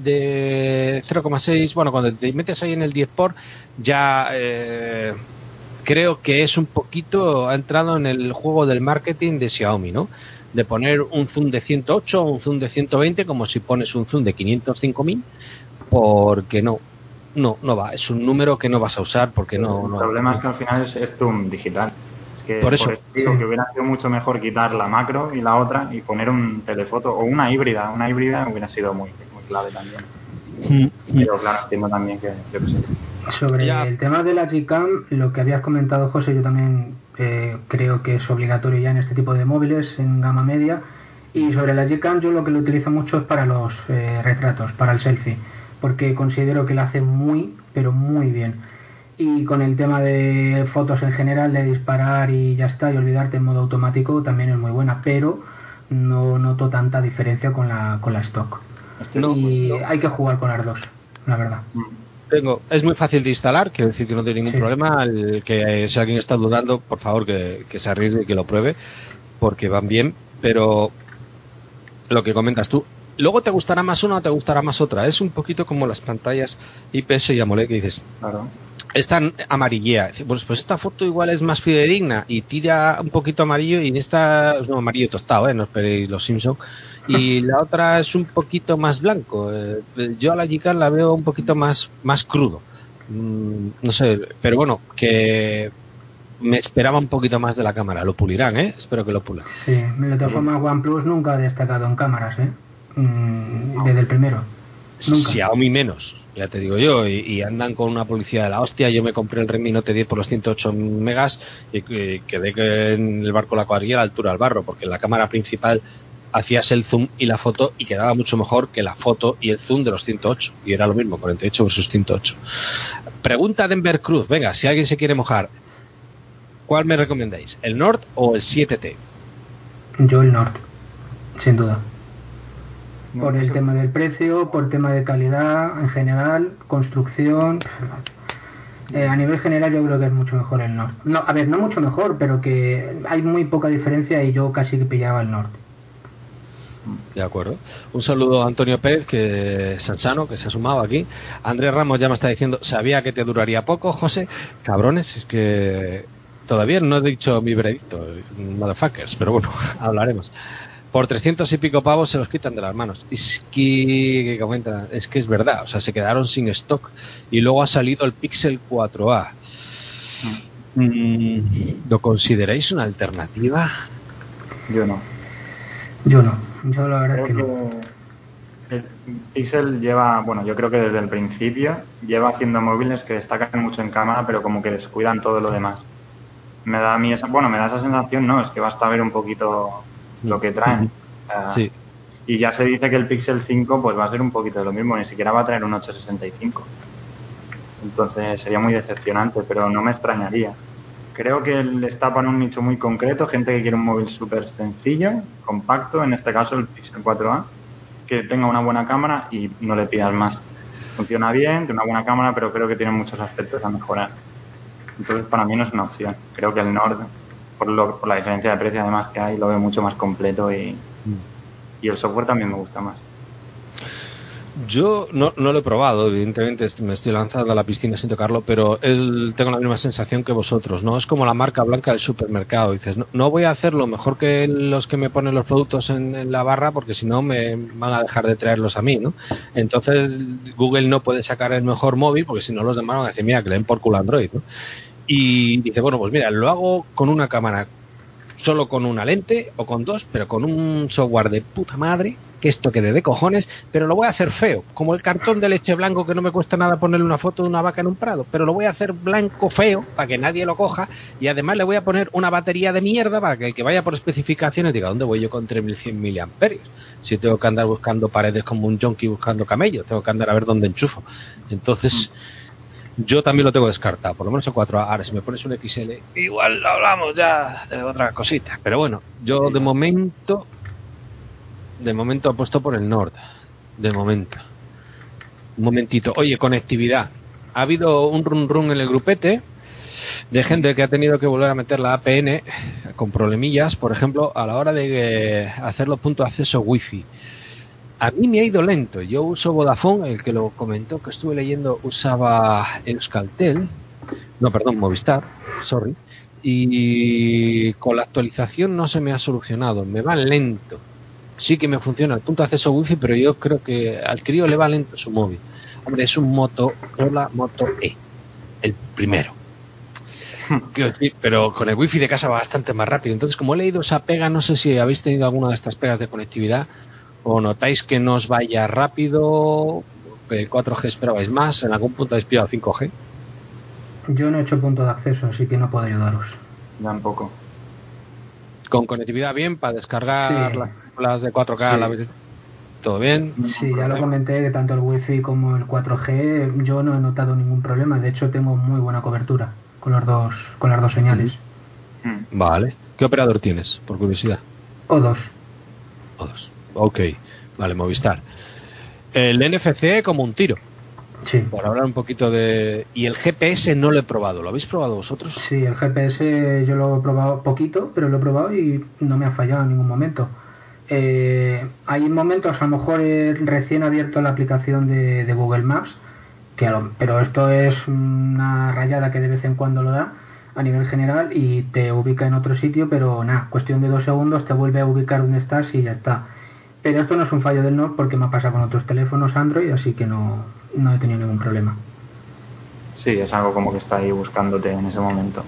de 0,6, bueno, cuando te metes ahí en el 10 por, ya eh, creo que es un poquito, ha entrado en el juego del marketing de Xiaomi, ¿no? De poner un zoom de 108 o un zoom de 120 como si pones un zoom de 505.000 porque no, no, no va. Es un número que no vas a usar porque no. El problema es que al final es, zoom digital. Es que por eso, que hubiera sido mucho mejor quitar la macro y la otra y poner un telefoto o una híbrida. Una híbrida hubiera sido muy, muy clave también. Mm, Pero claro, entiendo también que, yo que sé. Sobre el tema de la Gcam, lo que habías comentado, José, yo también creo que es obligatorio ya en este tipo de móviles en gama media. Y sobre la Gcam, yo lo que lo utilizo mucho es para los eh, retratos, para el selfie, porque considero que la hace muy, pero muy bien. Y con el tema de fotos en general, de disparar y ya está, y olvidarte en modo automático, también es muy buena, pero no noto tanta diferencia con la, con la stock. y hay que jugar con las dos, la verdad. Mm. Tengo, es muy fácil de instalar, quiero decir que no tiene ningún problema. El, que si alguien está dudando, por favor que, se arriesgue y que lo pruebe, porque van bien. Pero lo que comentas tú, luego te gustará más una o te gustará más otra. Es un poquito como las pantallas IPS y AMOLED que dices. Claro. Es tan amarillea. Pues, pues esta foto igual es más fidedigna y tira un poquito amarillo y en esta es un amarillo tostado, ¿eh? no esperéis los Simpsons y [LAUGHS] la otra es un poquito más blanco. Eh, yo a la Gcam la veo un poquito más, más crudo. Mm, no sé, pero bueno, que me esperaba un poquito más de la cámara. Lo pulirán, ¿eh? Espero que lo pulan. Sí, de todas formas OnePlus nunca ha destacado en cámaras, ¿eh? Mm, desde el primero. Nunca. Xiaomi menos, ya te digo yo, y, andan con una publicidad de la hostia. Yo me compré el Redmi Note 10 por los 108 megas y, quedé en el barco la cuadrilla a la altura del barro, porque la cámara principal hacías el zoom y la foto y quedaba mucho mejor que la foto y el zoom de los 108. Y era lo mismo, 48 versus 108. Pregunta Denver Cruz. Venga, si alguien se quiere mojar, ¿cuál me recomendáis? ¿El Nord o el 7T? Yo el Nord, sin duda. Por el tema del precio, por tema de calidad en general, construcción. Eh, a nivel general yo creo que es mucho mejor el Nord. No, a ver, no mucho mejor, pero que hay muy poca diferencia y yo casi que pillaba el Nord. De acuerdo. Un saludo a Antonio Pérez, que Sansano, que se ha sumado aquí. Andrés Ramos ya me está diciendo, sabía que te duraría poco, José. Cabrones, es que todavía no he dicho mi veredicto, motherfuckers, pero bueno, [LAUGHS] hablaremos. Por 300 y pico pavos se los quitan de las manos. Es que, es que es verdad, o sea, se quedaron sin stock y luego ha salido el Pixel 4A. Mm, ¿Lo consideráis una alternativa? Yo no. Yo no, yo la verdad que, no. El Pixel lleva, bueno, yo creo que desde el principio lleva haciendo móviles que destacan mucho en cámara, pero como que descuidan todo lo demás. Me da a mí esa, bueno, me da esa sensación, no, es que basta ver un poquito lo que traen. sí. Y ya se dice que el Pixel 5 pues va a ser un poquito de lo mismo, ni siquiera va a traer un 865. Entonces sería muy decepcionante, pero no me extrañaría. Creo que les tapan un nicho muy concreto, gente que quiere un móvil súper sencillo, compacto, en este caso el Pixel 4a, que tenga una buena cámara y no le pidas más. Funciona bien, tiene una buena cámara, pero creo que tiene muchos aspectos a mejorar. Entonces, para mí no es una opción. Creo que el Nord, por, por la diferencia de precio además que hay, lo veo mucho más completo y, mm. y el software también me gusta más. Yo no, no, lo he probado, evidentemente me estoy lanzando a la piscina sin tocarlo, pero tengo la misma sensación que vosotros, ¿no? Es como la marca blanca del supermercado. Dices, no, voy a hacerlo mejor que los que me ponen los productos en, la barra porque si no me van a dejar de traerlos a mí, ¿no? Entonces Google no puede sacar el mejor móvil porque si no los demás van a decir, mira, que le den por culo Android, ¿no? Y dice, bueno, pues mira, lo hago con una cámara solo con una lente o con dos, pero con un software de puta madre, que esto quede de cojones, pero lo voy a hacer feo, como el cartón de leche blanco que no me cuesta nada ponerle una foto de una vaca en un prado, pero lo voy a hacer blanco feo para que nadie lo coja y además le voy a poner una batería de mierda para que el que vaya por especificaciones diga, ¿dónde voy yo con 3100 miliamperios? Si tengo que andar buscando paredes como un junkie buscando camellos, tengo que andar a ver dónde enchufo. Entonces... Yo también lo tengo descartado, por lo menos a 4 Ahora, si me pones un XL, igual hablamos ya de otra cosita. Pero bueno, yo de momento, de momento apuesto por el Nord. De momento. Un momentito. Oye, conectividad. Ha habido un run run en el grupete de gente que ha tenido que volver a meter la APN con problemillas, por ejemplo, a la hora de hacer los puntos de acceso wifi a mí me ha ido lento. Yo uso Vodafone, el que lo comentó, que estuve leyendo, usaba Euskaltel, no, perdón, Movistar, sorry, y con la actualización no se me ha solucionado, me va lento. Sí que me funciona el punto de acceso wifi, pero yo creo que al crío le va lento su móvil. Hombre, es un Moto, hola Moto E, el primero. Quiero decir, pero con el wifi de casa va bastante más rápido. Entonces, como he leído esa pega, no sé si habéis tenido alguna de estas pegas de conectividad, o notáis que no os vaya rápido, que 4G esperabais más, en algún punto habéis pillado 5G. Yo no he hecho punto de acceso, así que no puedo ayudaros. Tampoco. Con conectividad bien para descargar las de 4K la ¿Todo bien? Sí, ya lo comenté que tanto el Wi-Fi como el 4G yo no he notado ningún problema. De hecho, tengo muy buena cobertura con, dos, las dos señales. Mm. Vale. ¿Qué operador tienes, por curiosidad? O dos. O dos. Ok. Vale, Movistar. El NFC como un tiro. Sí. Por hablar un poquito de... Y el GPS no lo he probado. ¿Lo habéis probado vosotros? Sí, el GPS yo lo he probado poquito, pero lo he probado y no me ha fallado en ningún momento. Eh, hay momentos, a lo mejor he recién abierto la aplicación de, de Google Maps, que lo- pero esto es una rayada que de vez en cuando lo da a nivel general y te ubica en otro sitio, pero nada, cuestión de dos segundos te vuelve a ubicar donde estás y ya está. Pero esto no es un fallo del NOR porque me ha pasado con otros teléfonos Android, así que no, no he tenido ningún problema. Sí, es algo como que está ahí buscándote en ese momento.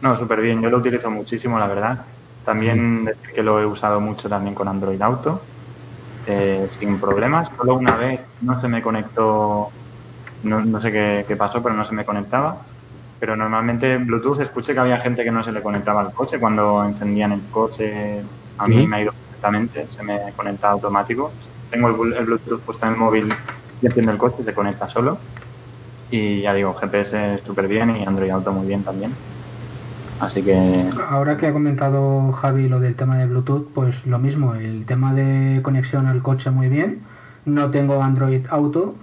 No, súper bien. Yo lo utilizo muchísimo, la verdad. También decir que lo he usado mucho también con Android Auto, eh, sin problemas. Solo una vez no se me conectó, no, no sé qué, qué pasó, pero no se me conectaba. Pero normalmente Bluetooth escuché que había gente que no se le conectaba al coche cuando encendían el coche. A mí me ha ido perfectamente, se me conecta automático. Tengo el, blu- el Bluetooth puesto en el móvil y enciendo el coche se conecta solo. Y ya digo, GPS súper bien y Android Auto muy bien también. Así que Ahora que ha comentado Javi lo del tema de Bluetooth, pues lo mismo, el tema de conexión al coche muy bien. No tengo Android Auto,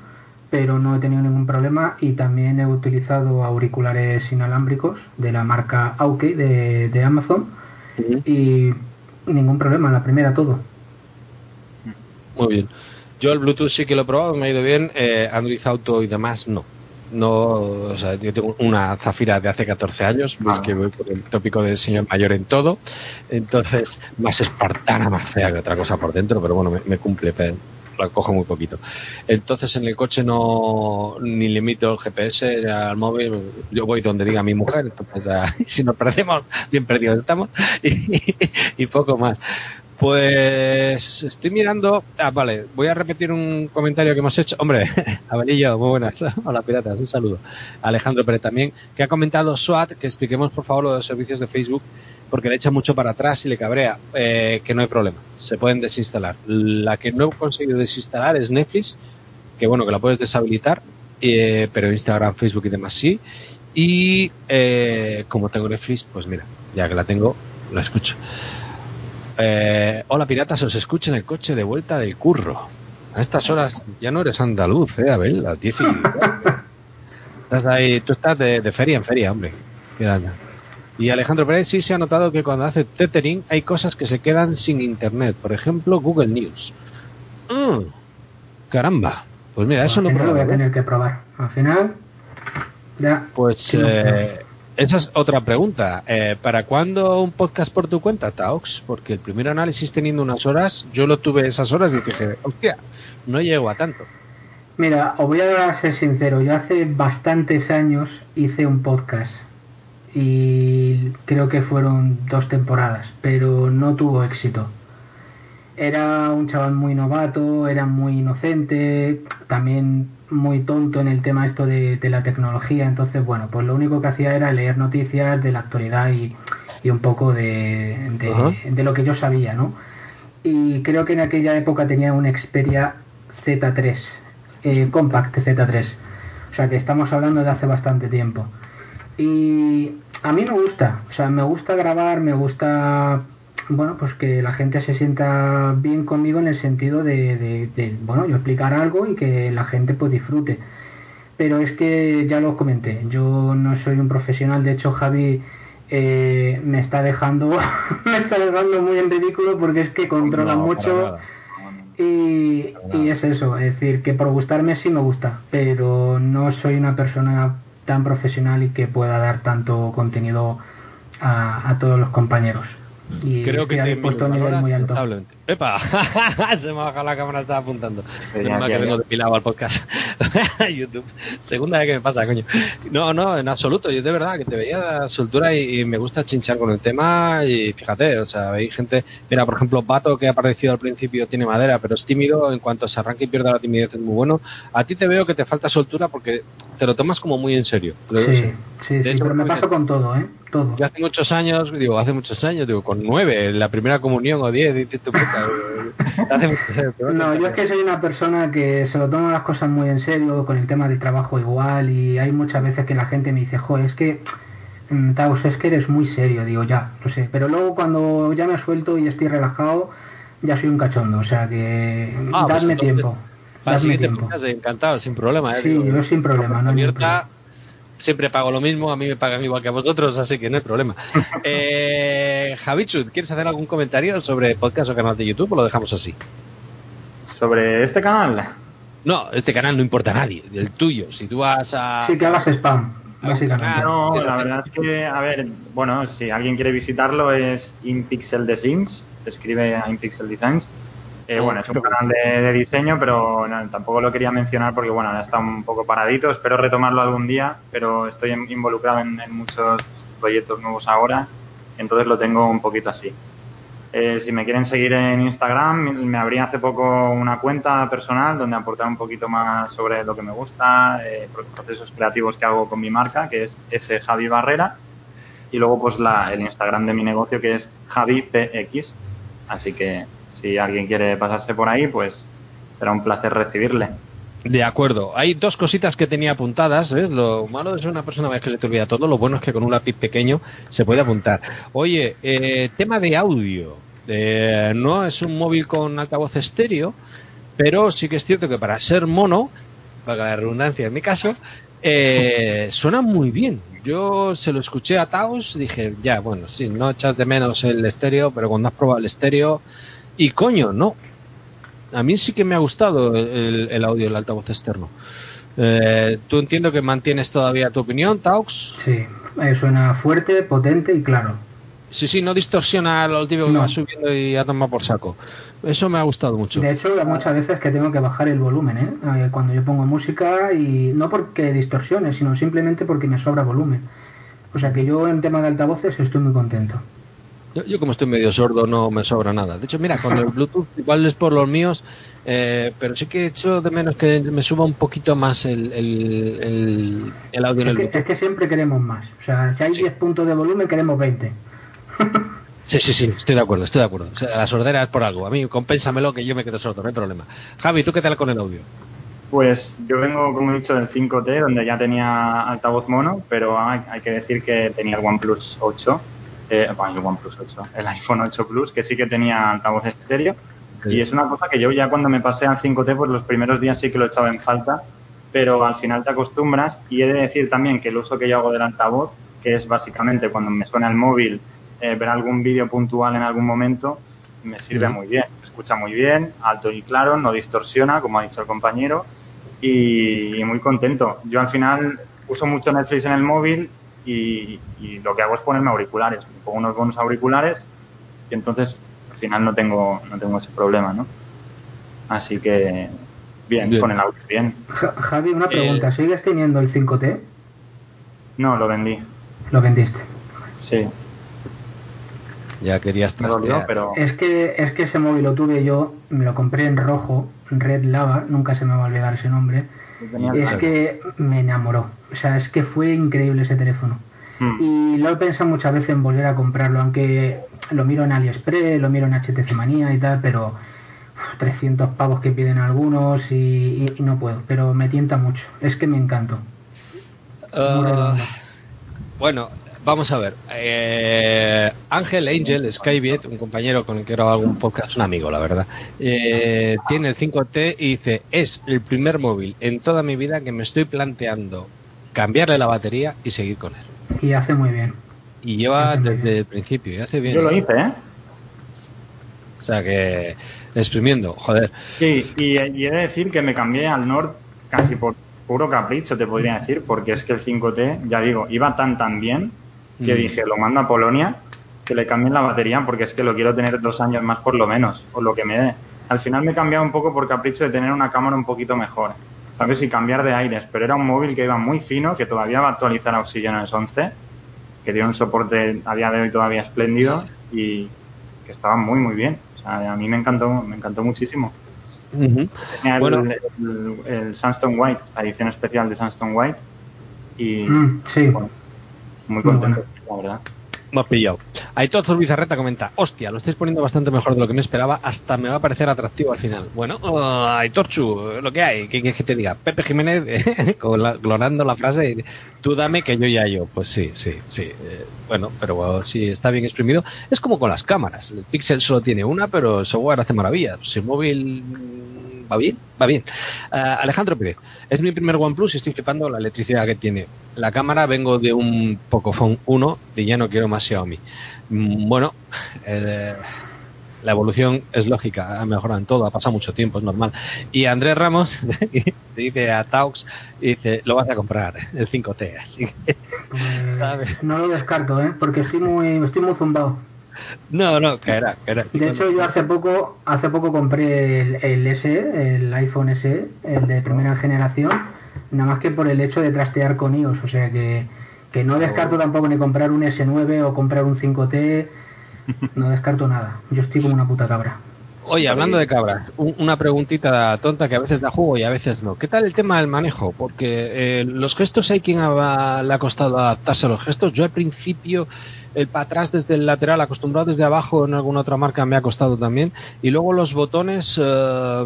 pero no he tenido ningún problema y también he utilizado auriculares inalámbricos de la marca Auke de, de Amazon y ningún problema, la primera todo. Muy bien. Yo el Bluetooth sí que lo he probado, me ha ido bien. eh, Android Auto y demás, no. No, o sea, yo tengo una Zafira de hace 14 años, es Ah. que voy por el tópico del señor mayor en todo. Entonces, más espartana, más fea que otra cosa por dentro, pero bueno, me, me cumple, pero la cojo muy poquito. Entonces, en el coche no ni limito el GPS al móvil, yo voy donde diga mi mujer, entonces [LAUGHS] si nos perdemos, bien perdidos estamos, [LAUGHS] y, y poco más. Pues estoy mirando. Ah, vale, voy a repetir un comentario que hemos hecho. Hombre, [LAUGHS] Abelillo, muy buenas. [LAUGHS] Hola, piratas, un saludo. Alejandro Pérez también, que ha comentado SWAT, que expliquemos por favor los servicios de Facebook, porque le echa mucho para atrás y le cabrea. Eh, que no hay problema, se pueden desinstalar. La que no he conseguido desinstalar es Netflix, que bueno, que la puedes deshabilitar, eh, pero Instagram, Facebook y demás sí. Y eh, como tengo Netflix, pues mira, ya que la tengo, la escucho. Eh, hola piratas, os escucho en el coche de vuelta del curro. A estas horas ya no eres andaluz, eh, Abel, las 10 y... estás ahí, tú estás de, de feria en feria, hombre. Y Alejandro Pérez sí se ha notado que cuando hace tethering hay cosas que se quedan sin internet. Por ejemplo, Google News. Mm, caramba. Pues mira, eso no lo voy a ¿eh? tener que probar. Al final, ya. Pues eh, esa es otra pregunta. Eh, ¿Para cuándo un podcast por tu cuenta, Taox? Porque el primer análisis teniendo unas horas, yo lo tuve esas horas y dije, hostia, no llego a tanto. Mira, os voy a ser sincero, yo hace bastantes años hice un podcast y creo que fueron dos temporadas, pero no tuvo éxito. Era un chaval muy novato, era muy inocente, también muy tonto en el tema esto de, de la tecnología, entonces bueno, pues lo único que hacía era leer noticias de la actualidad y, y un poco de, de- Ajá. de lo que yo sabía, ¿no? Y creo que en aquella época tenía un Xperia Z3, eh, Compact Z3. O sea que estamos hablando de hace bastante tiempo. Y a mí me gusta, o sea, me gusta grabar, me gusta, bueno, pues que la gente se sienta bien conmigo en el sentido de, de- de, bueno, yo explicar algo y que la gente pues disfrute. Pero es que ya lo comenté, yo no soy un profesional, de hecho Javi eh, me está dejando, [LAUGHS] me está dejando muy en ridículo porque es que controla No, mucho. Y, y es eso, es decir, que por gustarme sí me gusta, pero no soy una persona tan profesional y que pueda dar tanto contenido a, a todos los compañeros. Y Creo que te puesto un nivel muy alto. ¡Epa! [LAUGHS] Se me ha bajado la cámara, estaba apuntando. Mal ya, que ya. vengo depilado al podcast. [LAUGHS] YouTube. Segunda vez que me pasa, coño. No, no, en absoluto. Yo de verdad que te veía la soltura y, y me gusta chinchar con el tema. Y fíjate, o sea, hay gente. Mira, por ejemplo, Pato, que ha aparecido al principio, tiene madera, pero es tímido. En cuanto se arranca y pierde la timidez, es muy bueno. A ti te veo que te falta soltura porque te lo tomas como muy en serio. Sí, sí, sí, pero me paso con todo, ¿eh? Todo. Yo hace muchos años, digo, hace muchos años, digo, con nueve, la primera comunión o diez, dices tu puta. [LAUGHS] hace muchos años. No, yo es que soy una persona que se lo toma las cosas muy en serio, con el tema del trabajo igual, y hay muchas veces que la gente me dice, joder, es que, mm, Taus, es que eres muy serio, digo, ya, lo sé, pero luego cuando ya me suelto y estoy relajado, ya soy un cachondo, o sea que, Ah, pues dadme entonces, tiempo, Para el siguiente tiempo. podcast, encantado, sin problema. ¿eh? Sí, Digo, yo sin problema, no abierta, problema. Siempre pago lo mismo, a mí me pagan igual que a vosotros, así que no hay problema. [LAUGHS] eh, Javichut, ¿quieres hacer algún comentario sobre podcast o canal de YouTube o lo dejamos así? Sobre este canal, No, este canal no importa a nadie, del tuyo. Si tú vas a... Sí, que hagas spam, básicamente. No, la verdad es que, a ver, bueno, si alguien quiere visitarlo es InPixel Designs, se escribe a InPixel Designs. Eh, bueno, es un canal de, de diseño, pero no, tampoco lo quería mencionar porque, bueno, ahora está un poco paradito. Espero retomarlo algún día, pero estoy en- involucrado en, en muchos proyectos nuevos ahora, entonces lo tengo un poquito así. Eh, si me quieren seguir en Instagram, me abrí hace poco una cuenta personal donde aportar un poquito más sobre lo que me gusta, eh, pro- procesos creativos que hago con mi marca, que es F Javi Barrera, y luego pues la, el Instagram de mi negocio que es JaviPX. Así que si alguien quiere pasarse por ahí, pues será un placer recibirle. De acuerdo. Hay dos cositas que tenía apuntadas, ¿ves? Lo malo de ser una persona es que se te olvida todo. Lo bueno es que con un lápiz pequeño se puede apuntar. Oye, eh, tema de audio. Eh, no es un móvil con altavoz estéreo, pero sí que es cierto que para ser mono, para la redundancia en mi caso, eh, [LAUGHS] suena muy bien. Yo se lo escuché a Taos, dije, ya, bueno, sí, no echas de menos el estéreo, pero cuando has probado el estéreo, y coño, no, a mí sí que me ha gustado el, el audio del altavoz externo. Eh, ¿Tú entiendo que mantienes todavía tu opinión, Taux? Sí, eh, suena fuerte, potente y claro. Sí, sí, no distorsiona lo típico que No. va subiendo y a tomar por saco. Eso me ha gustado mucho. De hecho, muchas veces que tengo que bajar el volumen, ¿eh? Eh, Cuando yo pongo música y no porque distorsione, sino simplemente porque me sobra volumen. O sea que yo en tema de altavoces estoy muy contento. Yo, yo como estoy medio sordo no me sobra nada. De hecho, mira, con el [LAUGHS] Bluetooth igual es por los míos, eh, pero sí que he hecho de menos que me suba un poquito más el, el, el, el audio en el Es que, Bluetooth. es que siempre queremos más. O sea, si hay Sí. 10 puntos de volumen, queremos 20. Sí, sí, sí, estoy de acuerdo, estoy de acuerdo. O sea, la sordera es por algo. A mí, compénsamelo que yo me quedo sordo, no hay problema. Javi, ¿tú qué tal con el audio? Pues yo vengo, como he dicho, del 5T, donde ya tenía altavoz mono, pero hay, hay que decir que tenía el OnePlus 8, eh, bueno, el OnePlus 8, el iPhone 8 Plus, que sí que tenía altavoz estéreo. Sí. Y es una cosa que yo ya cuando me pasé al 5T, pues los primeros días sí que lo echaba en falta, pero al final te acostumbras. Y he de decir también que el uso que yo hago del altavoz, que es básicamente cuando me suena el móvil, eh, ver algún vídeo puntual en algún momento, me sirve muy bien. Se escucha muy bien, alto y claro, no distorsiona, como ha dicho el compañero, y, y muy contento. Yo al final uso mucho Netflix en el móvil y, y lo que hago es ponerme auriculares. Me pongo unos buenos auriculares y entonces al final no tengo, no tengo ese problema, ¿no? Así que bien, Bien. con el audio bien. Ja- Javi, una pregunta. Eh. ¿Sigues teniendo el 5T? No, lo vendí. Lo vendiste. Sí, Ya querías trastear. pero Es que, es que ese móvil lo tuve yo, me lo compré en rojo, Red Lava, nunca se me va a olvidar ese nombre. Es claro. que me enamoró. O sea, es que fue increíble ese teléfono. Mm. Y lo he pensado muchas veces en volver a comprarlo, aunque lo miro en AliExpress, lo miro en HTC Manía y tal, pero uf, 300 pavos que piden algunos y, y- y no puedo. Pero me tienta mucho. Es que me encantó. Ah, bueno, vamos a ver. Eh, Ángel Angel Skyviet, un compañero con el que he grabado algún podcast, un amigo, la verdad, eh, tiene el 5T y dice: Es el primer móvil en toda mi vida que me estoy planteando cambiarle la batería y seguir con él. Y hace muy bien. Y lleva desde bien. el principio y hace bien. Yo lo hice, ¿eh? O sea que exprimiendo, joder. Sí, y, y he de decir que me cambié al Nord casi por puro capricho, te podría decir, porque es que el 5T, ya digo, iba tan tan bien que Mm. dije, lo mando a Polonia, que le cambien la batería porque es que lo quiero tener dos años más por lo menos, o lo que me dé. Al final me he cambiado un poco por capricho de tener una cámara un poquito mejor, ¿sabes? Y cambiar de aires, pero era un móvil que iba muy fino, que todavía va a actualizar a Oxygenos 11, que tiene un soporte a día de hoy todavía espléndido y que estaba muy, muy bien. O sea, a mí me encantó, me encantó muchísimo. Tenía el, el, Sunstone White, la edición especial de Sunstone White. Y mm, sí. Muy contento, la verdad. Hemos pillado. Aitor Zurbizarreta comenta, hostia, lo estáis poniendo bastante mejor de lo que me esperaba, hasta me va a parecer atractivo al final. Bueno, uh, Aitorchu, lo que hay, ¿qué quieres que te diga? Pepe Jiménez, [LAUGHS] clonando la frase, tú dame que yo ya yo. Pues sí, sí, sí. Eh, bueno, pero si está bien exprimido. Es como con las cámaras. El Pixel solo tiene una, pero el software hace maravillas. Si el móvil va bien, va bien. Uh, Alejandro Pérez, es mi primer OnePlus y estoy flipando la electricidad que tiene. La cámara vengo de un Pocophone 1 y ya no quiero más Xiaomi. Mm, bueno, eh, la evolución es lógica, ha mejorado en todo, ha pasado mucho tiempo, es normal. Y Andrés Ramos [LAUGHS] dice a Taux, dice, lo vas a comprar, el 5T, así que, [LAUGHS] pues, No lo descarto, ¿eh? porque estoy muy, estoy muy zumbado. No, no, caerá, caerá. De hecho, yo hace poco, hace poco compré el, el SE, el iPhone SE, el de primera generación, nada más que por el hecho de trastear con iOS, o sea que, que no descarto tampoco ni comprar un S9 o comprar un 5T, no descarto nada. Yo estoy como una puta cabra. Oye, hablando de cabras, una preguntita tonta que a veces da jugo y a veces no. ¿Qué tal el tema del manejo? Porque eh, los gestos hay quien le ha costado adaptarse a los gestos. Yo al principio el para atrás desde el lateral, acostumbrado desde abajo en alguna otra marca me ha costado también. Y luego los botones, eh,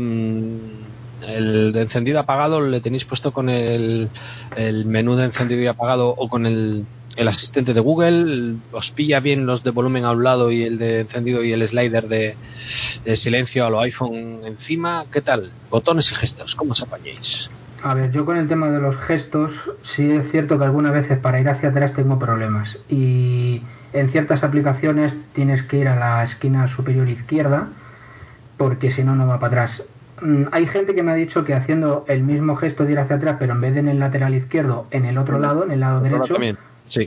el de encendido apagado le tenéis puesto con el, el menú de encendido y apagado o con el, el, asistente de Google. Os pilla bien los de volumen a un lado y el de encendido y el slider de, de silencio a lo iPhone encima. ¿Qué tal? Botones y gestos, ¿cómo os apañéis? A ver, yo con el tema de los gestos, sí es cierto que algunas veces para ir hacia atrás tengo problemas. Y en ciertas aplicaciones tienes que ir a la esquina superior izquierda, porque si no, no va para atrás. Mm, hay gente que me ha dicho que haciendo el mismo gesto de ir hacia atrás, pero en vez de en el lateral izquierdo, en el otro lado, en el lado derecho,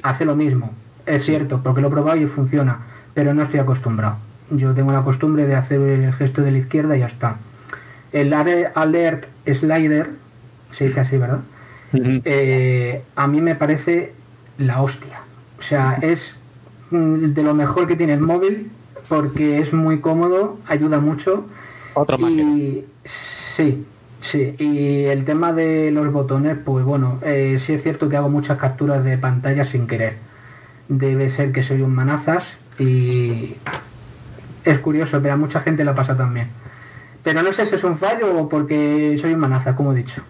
hace lo mismo. Es cierto, porque lo he probado y funciona, pero no estoy acostumbrado. Yo tengo la costumbre de hacer el gesto de la izquierda y ya está. El alert slider, se dice así, ¿verdad? Eh, a mí me parece la hostia. O sea, es mm, de lo mejor que tiene el móvil porque es muy cómodo, ayuda mucho. Otro y sí, sí. Y el tema de los botones, pues bueno, eh, sí es cierto que hago muchas capturas de pantalla sin querer. Debe ser que soy un manazas y es curioso, pero a mucha gente la pasa también. Pero no sé si es un fallo o porque soy un manazas, como he dicho.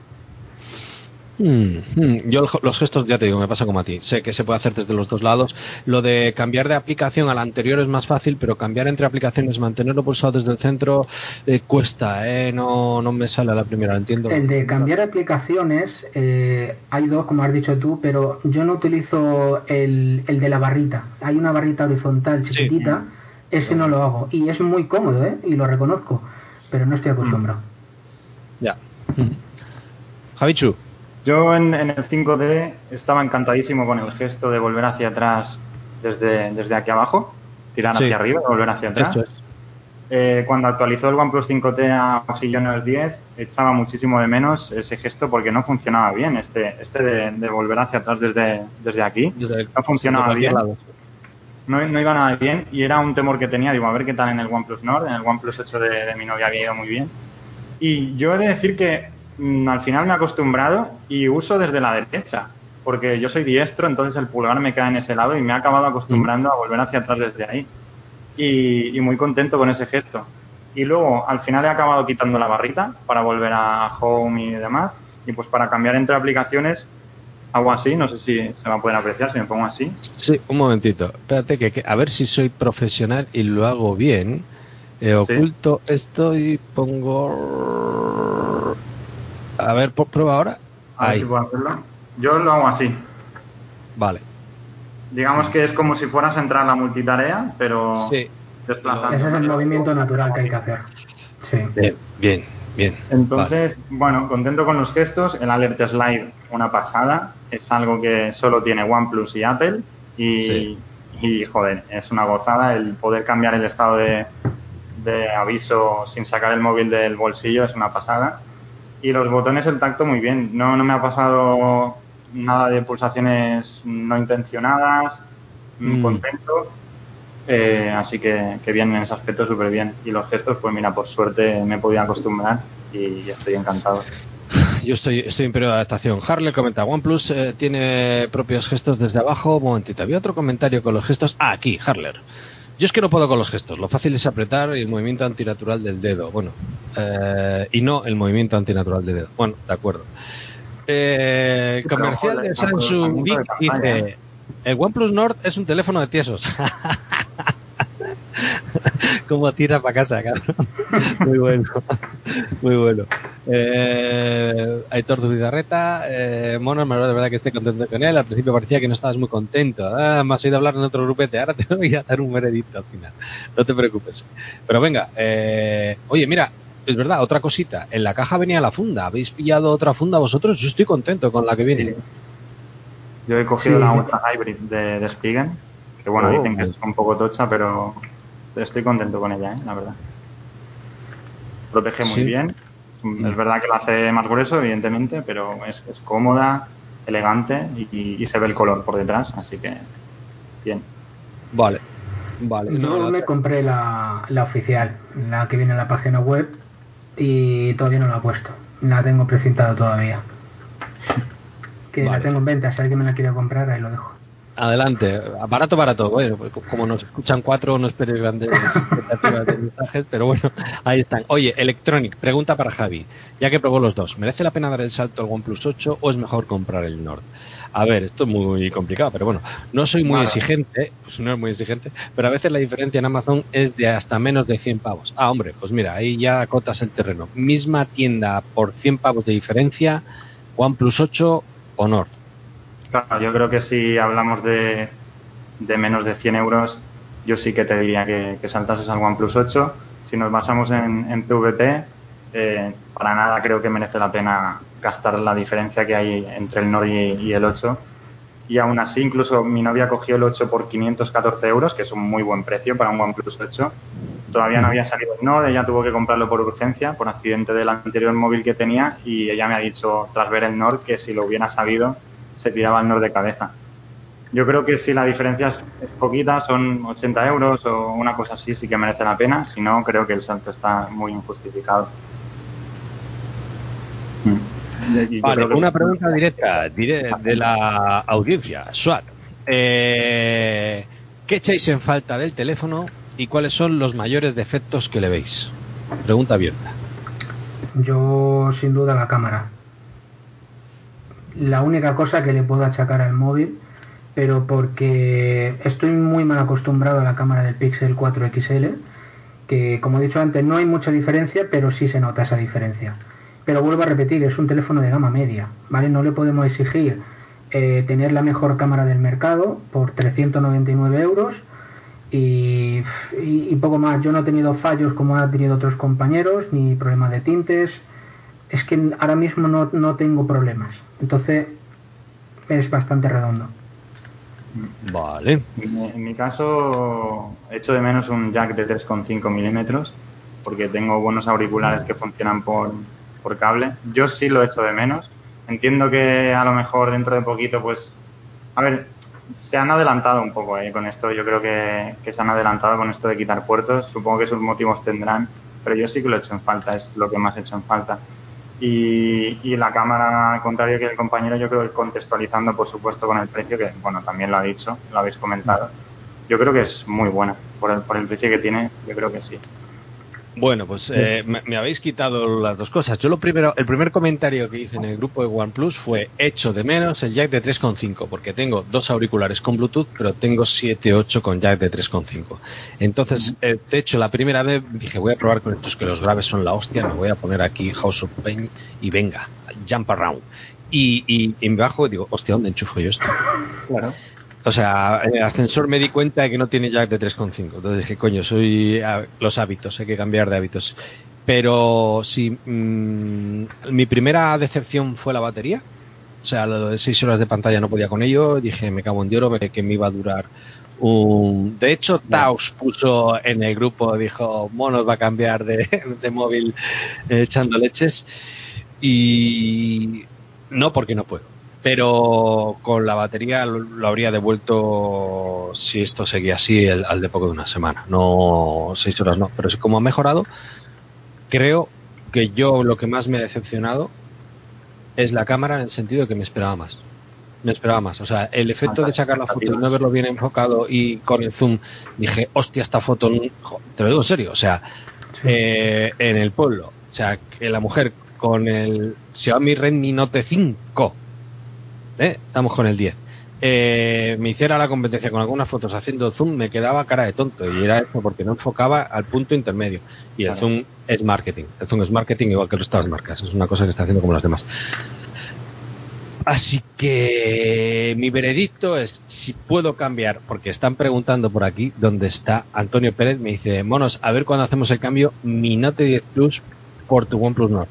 Hmm, hmm. Yo los gestos, ya te digo, me pasa como a ti. Sé que se puede hacer desde los dos lados. Lo de cambiar de aplicación a la anterior es más fácil, pero cambiar entre aplicaciones, mantenerlo pulsado desde el centro, eh, cuesta, ¿eh? No, no me sale a la primera, entiendo. El de cambiar aplicaciones, eh, hay dos, como has dicho tú, pero yo no utilizo el, el de la barrita. Hay una barrita horizontal chiquitita, ese no lo hago. Y es muy cómodo, ¿eh? Y lo reconozco, pero no estoy acostumbrado. Ya. Javichu. Yo en, el 5D estaba encantadísimo con el gesto de volver hacia atrás desde, desde aquí abajo, tirar hacia arriba volver hacia atrás. Eh, cuando actualizó el OnePlus 5T a Oxygenus 10, echaba muchísimo de menos ese gesto porque no funcionaba bien. Este, este de, volver hacia atrás desde, desde aquí no funcionaba bien. No, no, iba nada bien y era un temor que tenía. Digo, a ver qué tal en el OnePlus Nord. En el OnePlus 8 de, de mi novia había ido muy bien. Y yo he de decir que al final me he acostumbrado y uso desde la derecha, porque yo soy diestro, entonces el pulgar me queda en ese lado y me he acabado acostumbrando a volver hacia atrás desde ahí. Y, muy contento con ese gesto. Y luego, al final he acabado quitando la barrita para volver a Home y demás. Y pues para cambiar entre aplicaciones, hago así, no sé si se va a poder apreciar si me pongo así. Sí, un momentito. Espérate que, a ver si soy profesional y lo hago bien. Eh, oculto esto y pongo a ver, prueba ahora. Ahí. puedo hacerlo. Yo lo hago así. Vale. Digamos que es como si fueras a entrar a la multitarea, pero sí. desplazando. Ese es el movimiento natural que hay que hacer. Sí. Bien, bien, bien. Entonces, bueno, contento con los gestos. El Alert Slide, una pasada. Es algo que solo tiene OnePlus y Apple. Y, y joder, es una gozada el poder cambiar el estado de, de aviso sin sacar el móvil del bolsillo, es una pasada. Y los botones, el tacto muy bien. No, no me ha pasado nada de pulsaciones no intencionadas, Mm. contento. Eh, así que, que bien en ese aspecto, súper bien. Y los gestos, pues mira, por suerte me he podido acostumbrar y estoy encantado. Yo estoy, estoy en periodo de adaptación. Harley comenta, OnePlus eh, tiene propios gestos desde abajo. Un momentito, había otro comentario con los gestos. Ah, aquí, Harler. Yo es que no puedo con los gestos. Lo fácil es apretar y el movimiento antinatural del dedo. Bueno, eh, y no el movimiento antinatural del dedo. Bueno, de acuerdo. Eh, comercial de Samsung pantalla. dice: El OnePlus Nord es un teléfono de tiesos. [LAUGHS] [LAUGHS] Como tira para casa, cabrón. Muy bueno. Muy bueno. Eh, Aitor Zubizarreta, eh, Mono, me de verdad que estoy contento con él. Al principio parecía que no estabas muy contento. Ah, me has oído hablar en otro grupete. Ahora [LAUGHS] te voy a dar un veredicto al final. No te preocupes. Pero venga, eh, oye, mira, es verdad, otra cosita. En la caja venía la funda. ¿Habéis pillado otra funda vosotros? Yo estoy contento con la que viene. Yo he cogido Sí, la Ultra Hybrid de, de Spigen, que bueno, Oh. dicen que es un poco tocha, pero estoy contento con ella, ¿eh? la verdad. Protege muy Sí. bien. Mm. Es verdad que lo hace más grueso, evidentemente, pero es, es cómoda, elegante y, y se ve el color por detrás, así que bien. Vale. Vale. Yo No, me compré la, la oficial, la que viene en la página web, y todavía no la he puesto. La tengo precintada todavía. [LAUGHS] Que Vale. la tengo en venta, si alguien me la quiere comprar, ahí lo dejo. Adelante, barato, barato. Bueno, pues como nos escuchan cuatro, no esperes grandes [LAUGHS] expectativas de mensajes, pero bueno, ahí están. Oye, Electronic, pregunta para Javi. Ya que probó los dos, ¿merece la pena dar el salto al OnePlus 8 o es mejor comprar el Nord? A ver, esto es muy complicado, pero bueno, no soy muy exigente, [LAUGHS] pues no es muy exigente, pero a veces la diferencia en Amazon es de hasta menos de 100 pavos. Ah, hombre, pues mira, ahí ya acotas el terreno. Misma tienda por 100 pavos de diferencia, OnePlus 8 o Nord. Claro, yo creo que si hablamos de, de menos de 100 euros, yo sí que te diría que, saltases al OnePlus 8. Si nos basamos en, en PVP, eh, para nada creo que merece la pena gastar la diferencia que hay entre el Nord y, y el 8. Y aún así, incluso mi novia cogió el 8 por 514 euros, que es un muy buen precio para un OnePlus 8. Todavía no había salido el Nord, ella tuvo que comprarlo por urgencia, por accidente del anterior móvil que tenía, y ella me ha dicho, tras ver el Nord, que si lo hubiera sabido, se tiraba el Nord de cabeza. Yo creo que si la diferencia es, poquita, son 80 euros o una cosa así, sí que merece la pena. Si no, creo que el salto está muy injustificado. Mm. Vale, una pregunta directa dire- de la audiencia. SWAT. Eh, ¿Qué echáis en falta del teléfono y cuáles son los mayores defectos que le veis? Pregunta abierta. Yo, sin duda, la cámara. La única cosa que le puedo achacar al móvil, pero porque estoy muy mal acostumbrado a la cámara del Pixel 4 XL, que como he dicho antes, no hay mucha diferencia, pero sí se nota esa diferencia. Pero vuelvo a repetir, es un teléfono de gama media, ¿vale? No le podemos exigir eh, tener la mejor cámara del mercado por 399 euros y, y- poco más. Yo no he tenido fallos como han tenido otros compañeros, ni problemas de tintes. Es que ahora mismo no, no tengo problemas. Entonces es bastante redondo. Vale. En mi- caso, echo de menos un jack de 3,5 milímetros, porque tengo buenos auriculares que funcionan por, por cable. Yo sí lo echo de menos. Entiendo que a lo mejor dentro de poquito, pues, a ver, se han adelantado un poco eh, con esto. Yo creo que, que se han adelantado con esto de quitar puertos. Supongo que sus motivos tendrán, pero yo sí que lo he hecho en falta, es lo que más he hecho en falta. Y, y la cámara, al contrario que el compañero, yo creo que contextualizando, por supuesto, con el precio, que bueno, también lo ha dicho, lo habéis comentado, yo creo que es muy buena. Por el, por el precio que tiene, yo creo que sí. Bueno, pues eh, me, me habéis quitado las dos cosas. Yo lo primero, el primer comentario que hice en el grupo de OnePlus fue hecho de menos el jack de 3.5, porque tengo dos auriculares con Bluetooth, pero tengo 7.8 con jack de 3.5. Entonces, eh, de hecho, la primera vez dije, voy a probar con estos que los graves son la hostia, me voy a poner aquí House of Pain y venga, jump around. Y, y, y me bajo y digo, hostia, ¿dónde enchufo yo esto? Claro. O sea, en el ascensor me di cuenta de que no tiene jack de 3.5. Entonces dije, coño, soy a- los hábitos, hay que cambiar de hábitos. Pero sí, mm, mi primera decepción fue la batería. O sea, lo de 6 horas de pantalla no podía con ello. Dije, me cago en dios, que me iba a durar un... De hecho, Taos puso en el grupo, dijo, Monos va a cambiar [LAUGHS] de, móvil eh, echando leches. Y no porque no puedo. Pero con la batería lo, habría devuelto si esto seguía así al de poco de una semana. No seis horas no. Pero como ha mejorado, creo que yo lo que más me ha decepcionado es la cámara en el sentido de que me esperaba más. Me esperaba más. O sea, el efecto de sacar la foto y no verlo bien enfocado y con el zoom, dije, hostia, esta foto, te lo digo en serio, o sea, eh, en el pueblo, o sea, que la mujer con el Xiaomi Redmi Note 5, ¿eh? estamos con el 10, eh, me hiciera la competencia con algunas fotos haciendo zoom, me quedaba cara de tonto. Y era eso porque no enfocaba al punto intermedio. Y el zoom es marketing. El zoom es marketing igual que las otras marcas. Es una cosa que está haciendo como las demás. Así que mi veredicto es si puedo cambiar, porque están preguntando por aquí dónde está Antonio Pérez. Me dice, monos, a ver cuándo hacemos el cambio mi Note 10 Plus por tu OnePlus Nord.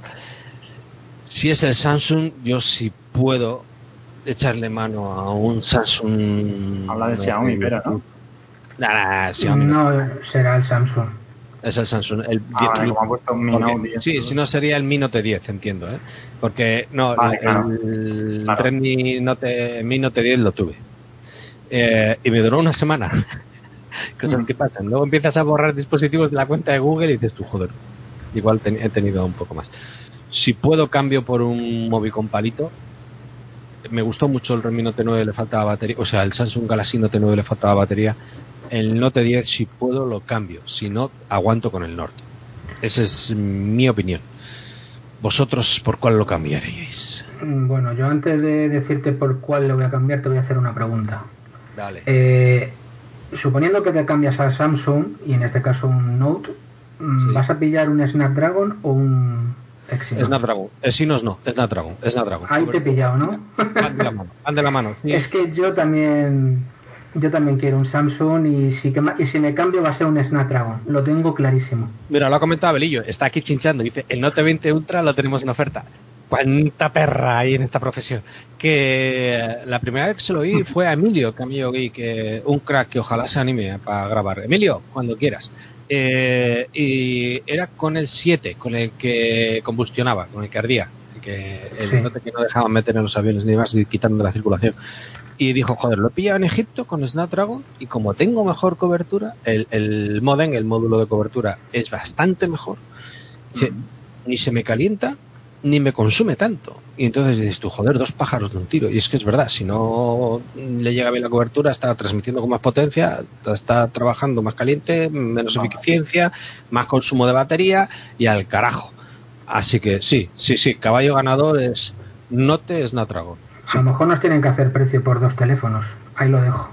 Si es el Samsung, yo sí puedo echarle mano a un Samsung. Habla de Xiaomi, pero no. No, será el Samsung. Es el Samsung. El ah, Sí, si no sería el Mi Note 10, entiendo. ¿eh? Porque no, el, Redmi Note, Mi Note 10 lo tuve. Eh, y me duró una semana. [LAUGHS] Cosas mm. que pasan. Luego empiezas a borrar dispositivos de la cuenta de Google y dices tú, joder, igual he tenido un poco más. Si puedo, cambio por un móvil con palito. Me gustó mucho el Redmi Note 9, le faltaba batería. O sea, el Samsung Galaxy Note 9 le faltaba batería el Note 10 si puedo lo cambio, si no aguanto con el Norte. Esa es mi opinión. ¿Vosotros por cuál lo cambiaríais? Bueno, yo antes de decirte por cuál lo voy a cambiar, te voy a hacer una pregunta. Dale. Eh, suponiendo que te cambias a Samsung, y en este caso un Note, mm, ¿vas a pillar un Snapdragon o un Exynos? Snapdragon. Exynos no, Snapdragon. Snapdragon. Ahí te he pillado, ¿no? Ande la mano. Ande la mano. Es que yo también yo también quiero un Samsung y si, y si me cambio va a ser un Snapdragon. Lo tengo clarísimo. Mira, lo ha comentado Belillo. Está aquí chinchando. Dice, el Note 20 Ultra lo tenemos en oferta. Cuánta perra hay en esta profesión. Que la primera vez que se lo oí [LAUGHS] fue a Emilio, que amigo que un crack que ojalá se anime para grabar. Emilio, cuando quieras. Eh, y era con el 7, con el que combustionaba, con el que ardía. Que el que no dejaban meter en los aviones ni más, quitando la circulación. Y dijo, joder, lo he pillado en Egipto con Snapdragon y como tengo mejor cobertura, el, el modem, el módulo de cobertura, es bastante mejor. Ni se me calienta, ni me consume tanto. Y entonces dices tú, joder, dos pájaros de un tiro. Y es que es verdad, si no le llega bien la cobertura, está transmitiendo con más potencia, está trabajando más caliente, menos eficiencia, más consumo de batería y al carajo. Así que sí, sí, sí, caballo ganador es Note Snapdragon. A lo mejor nos tienen que hacer precio por dos teléfonos. Ahí lo dejo.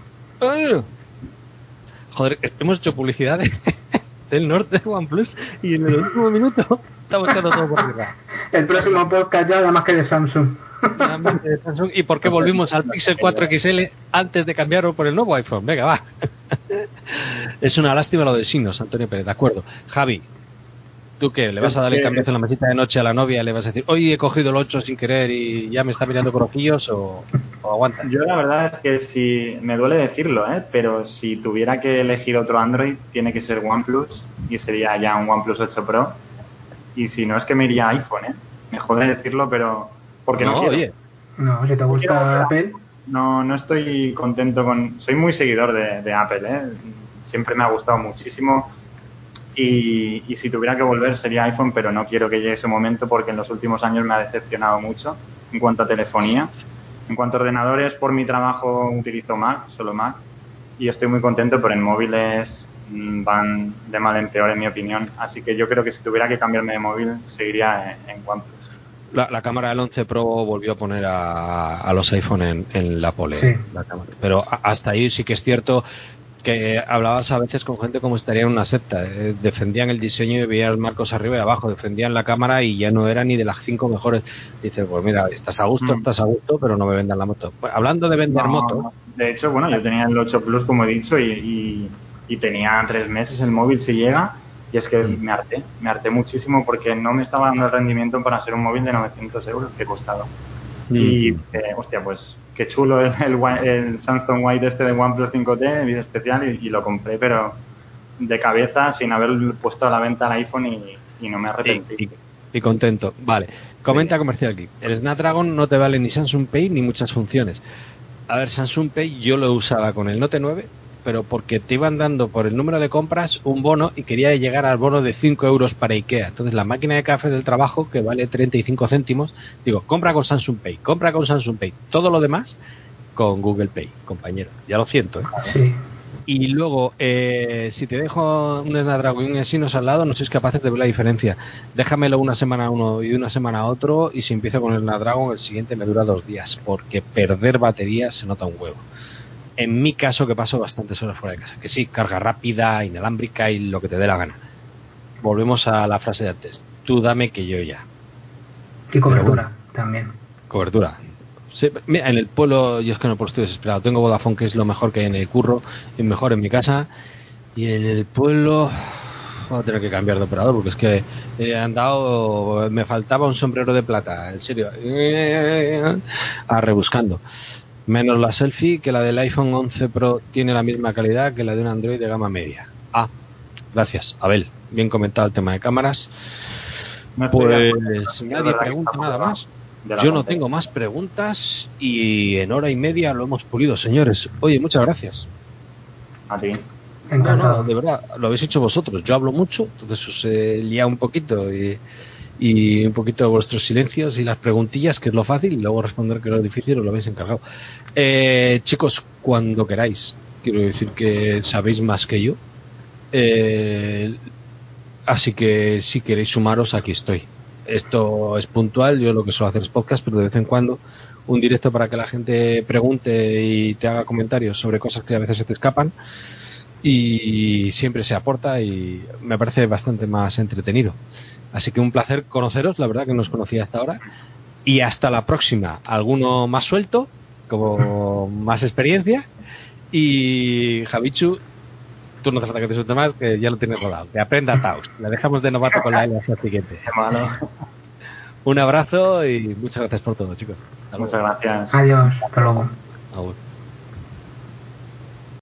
Joder, hemos hecho publicidad [LAUGHS] del norte de OnePlus y en el último minuto estamos echando todo por arriba. El próximo podcast ya, además que de Samsung. de Samsung. ¿Y por qué volvimos al Pixel 4 XL antes de cambiarlo por el nuevo iPhone? Venga, va. [LAUGHS] Es una lástima lo de signos, Antonio Pérez, de acuerdo. Javi, ¿Tú qué? ¿Le vas a dar el cambio en la mesita de noche a la novia? ¿Le vas a decir, hoy he cogido el 8 sin querer y ya me está mirando con ojillos o, o aguanta? Yo la verdad es que si, me duele decirlo, ¿eh? pero si tuviera que elegir otro Android, tiene que ser OnePlus y sería ya un OnePlus 8 Pro. Y si no es que me iría a iPhone, ¿eh? Me jode decirlo, pero porque no, quiero. No, si te gusta Apple. No, no estoy contento con... Soy muy seguidor de, de Apple, ¿eh? Siempre me ha gustado muchísimo y, si tuviera que volver sería iPhone, pero no quiero que llegue ese momento porque en los últimos años me ha decepcionado mucho en cuanto a telefonía. En cuanto a ordenadores, por mi trabajo utilizo Mac, solo Mac, y estoy muy contento, pero en móviles van de mal en peor, en mi opinión. Así que yo creo que si tuviera que cambiarme de móvil, seguiría en, OnePlus. La, cámara del 11 Pro volvió a poner a, los iPhone en, la pole. Pero hasta ahí sí que es cierto que hablabas a veces con gente como estaría en una secta. Eh, defendían el diseño y veían marcos arriba y abajo, defendían la cámara y ya no era ni de las cinco mejores. Dices, pues mira, estás a gusto, mm. estás a gusto, pero no me vendan la moto. Pues, hablando de vender moto. De hecho, bueno, yo tenía el 8 Plus, como he dicho, y, tenía tres meses el móvil si llega. Y es que mm. me harté, me harté muchísimo porque no me estaba dando el rendimiento para ser un móvil de 900 euros que he costado. Y, Mm. eh, hostia, pues qué chulo el, el, el Sunstone White este de OnePlus 5T, edición especial, y, y lo compré, pero de cabeza, sin haber puesto a la venta el iPhone y, y no me arrepentí. Y, y- y contento. Vale. Comenta Comercial aquí. El Snapdragon no te vale ni Samsung Pay ni muchas funciones. A ver, Samsung Pay yo lo usaba con el Note 9, pero porque te iban dando por el número de compras un bono y quería llegar al bono de 5 euros para IKEA. Entonces la máquina de café del trabajo, que vale 35 céntimos, digo, compra con Samsung Pay, compra con Samsung Pay. Todo lo demás con Google Pay, compañero. Ya lo siento, ¿eh? Sí. Y luego, eh, si te dejo un Snapdragon y un Exynos al lado, no sois capaces de ver la diferencia. Déjamelo una semana a uno y una semana a otro, y si empiezo con el Snapdragon, el siguiente me dura dos días, porque perder batería se nota un huevo. En mi caso, que paso bastantes horas fuera de casa, que sí, carga rápida, inalámbrica y lo que te dé la gana. Volvemos a la frase de antes. Tú dame que yo ya. Y cobertura también. Cobertura. Sí, mira, en el pueblo, yo es que el pueblo estoy desesperado. Tengo Vodafone, que es lo mejor que hay en el curro, y mejor en mi casa. Y en el pueblo, voy a tener que cambiar de operador, porque es que he andado, me faltaba un sombrero de plata, en serio, a rebuscando. Menos la selfie, que la del iPhone 11 Pro tiene la misma calidad que la de un Android de gama media. Ah, gracias, Abel. Bien comentado el tema de cámaras. No Pues nadie pregunta nada más. Yo no tengo más preguntas y en hora y media lo hemos pulido, señores. Oye, muchas gracias. A ti. No, Encantado. no, de verdad, lo habéis hecho vosotros. Yo hablo mucho, entonces os he liado un poquito y, y un poquito vuestros silencios y las preguntillas, que es lo fácil, y luego responder que es lo difícil, os lo habéis encargado. Eh, chicos, cuando queráis, quiero decir que sabéis más que yo. Eh, así que si queréis sumaros, aquí estoy. Esto es puntual, yo lo que suelo hacer es podcast, pero de vez en cuando un directo para que la gente pregunte y te haga comentarios sobre cosas que a veces se te escapan y siempre se aporta y me parece bastante más entretenido. Así que un placer conoceros, la verdad que no os conocía hasta ahora. Y hasta la próxima. Alguno más suelto, como más experiencia. Y Javichu, tú no hace falta que te suelte más, que ya lo tienes rodado. Que aprenda Taos. La dejamos de novato con la L hasta el siguiente. Malo. Un abrazo y muchas gracias por todo, chicos. Hasta luego. Muchas gracias. Adiós. Hasta luego.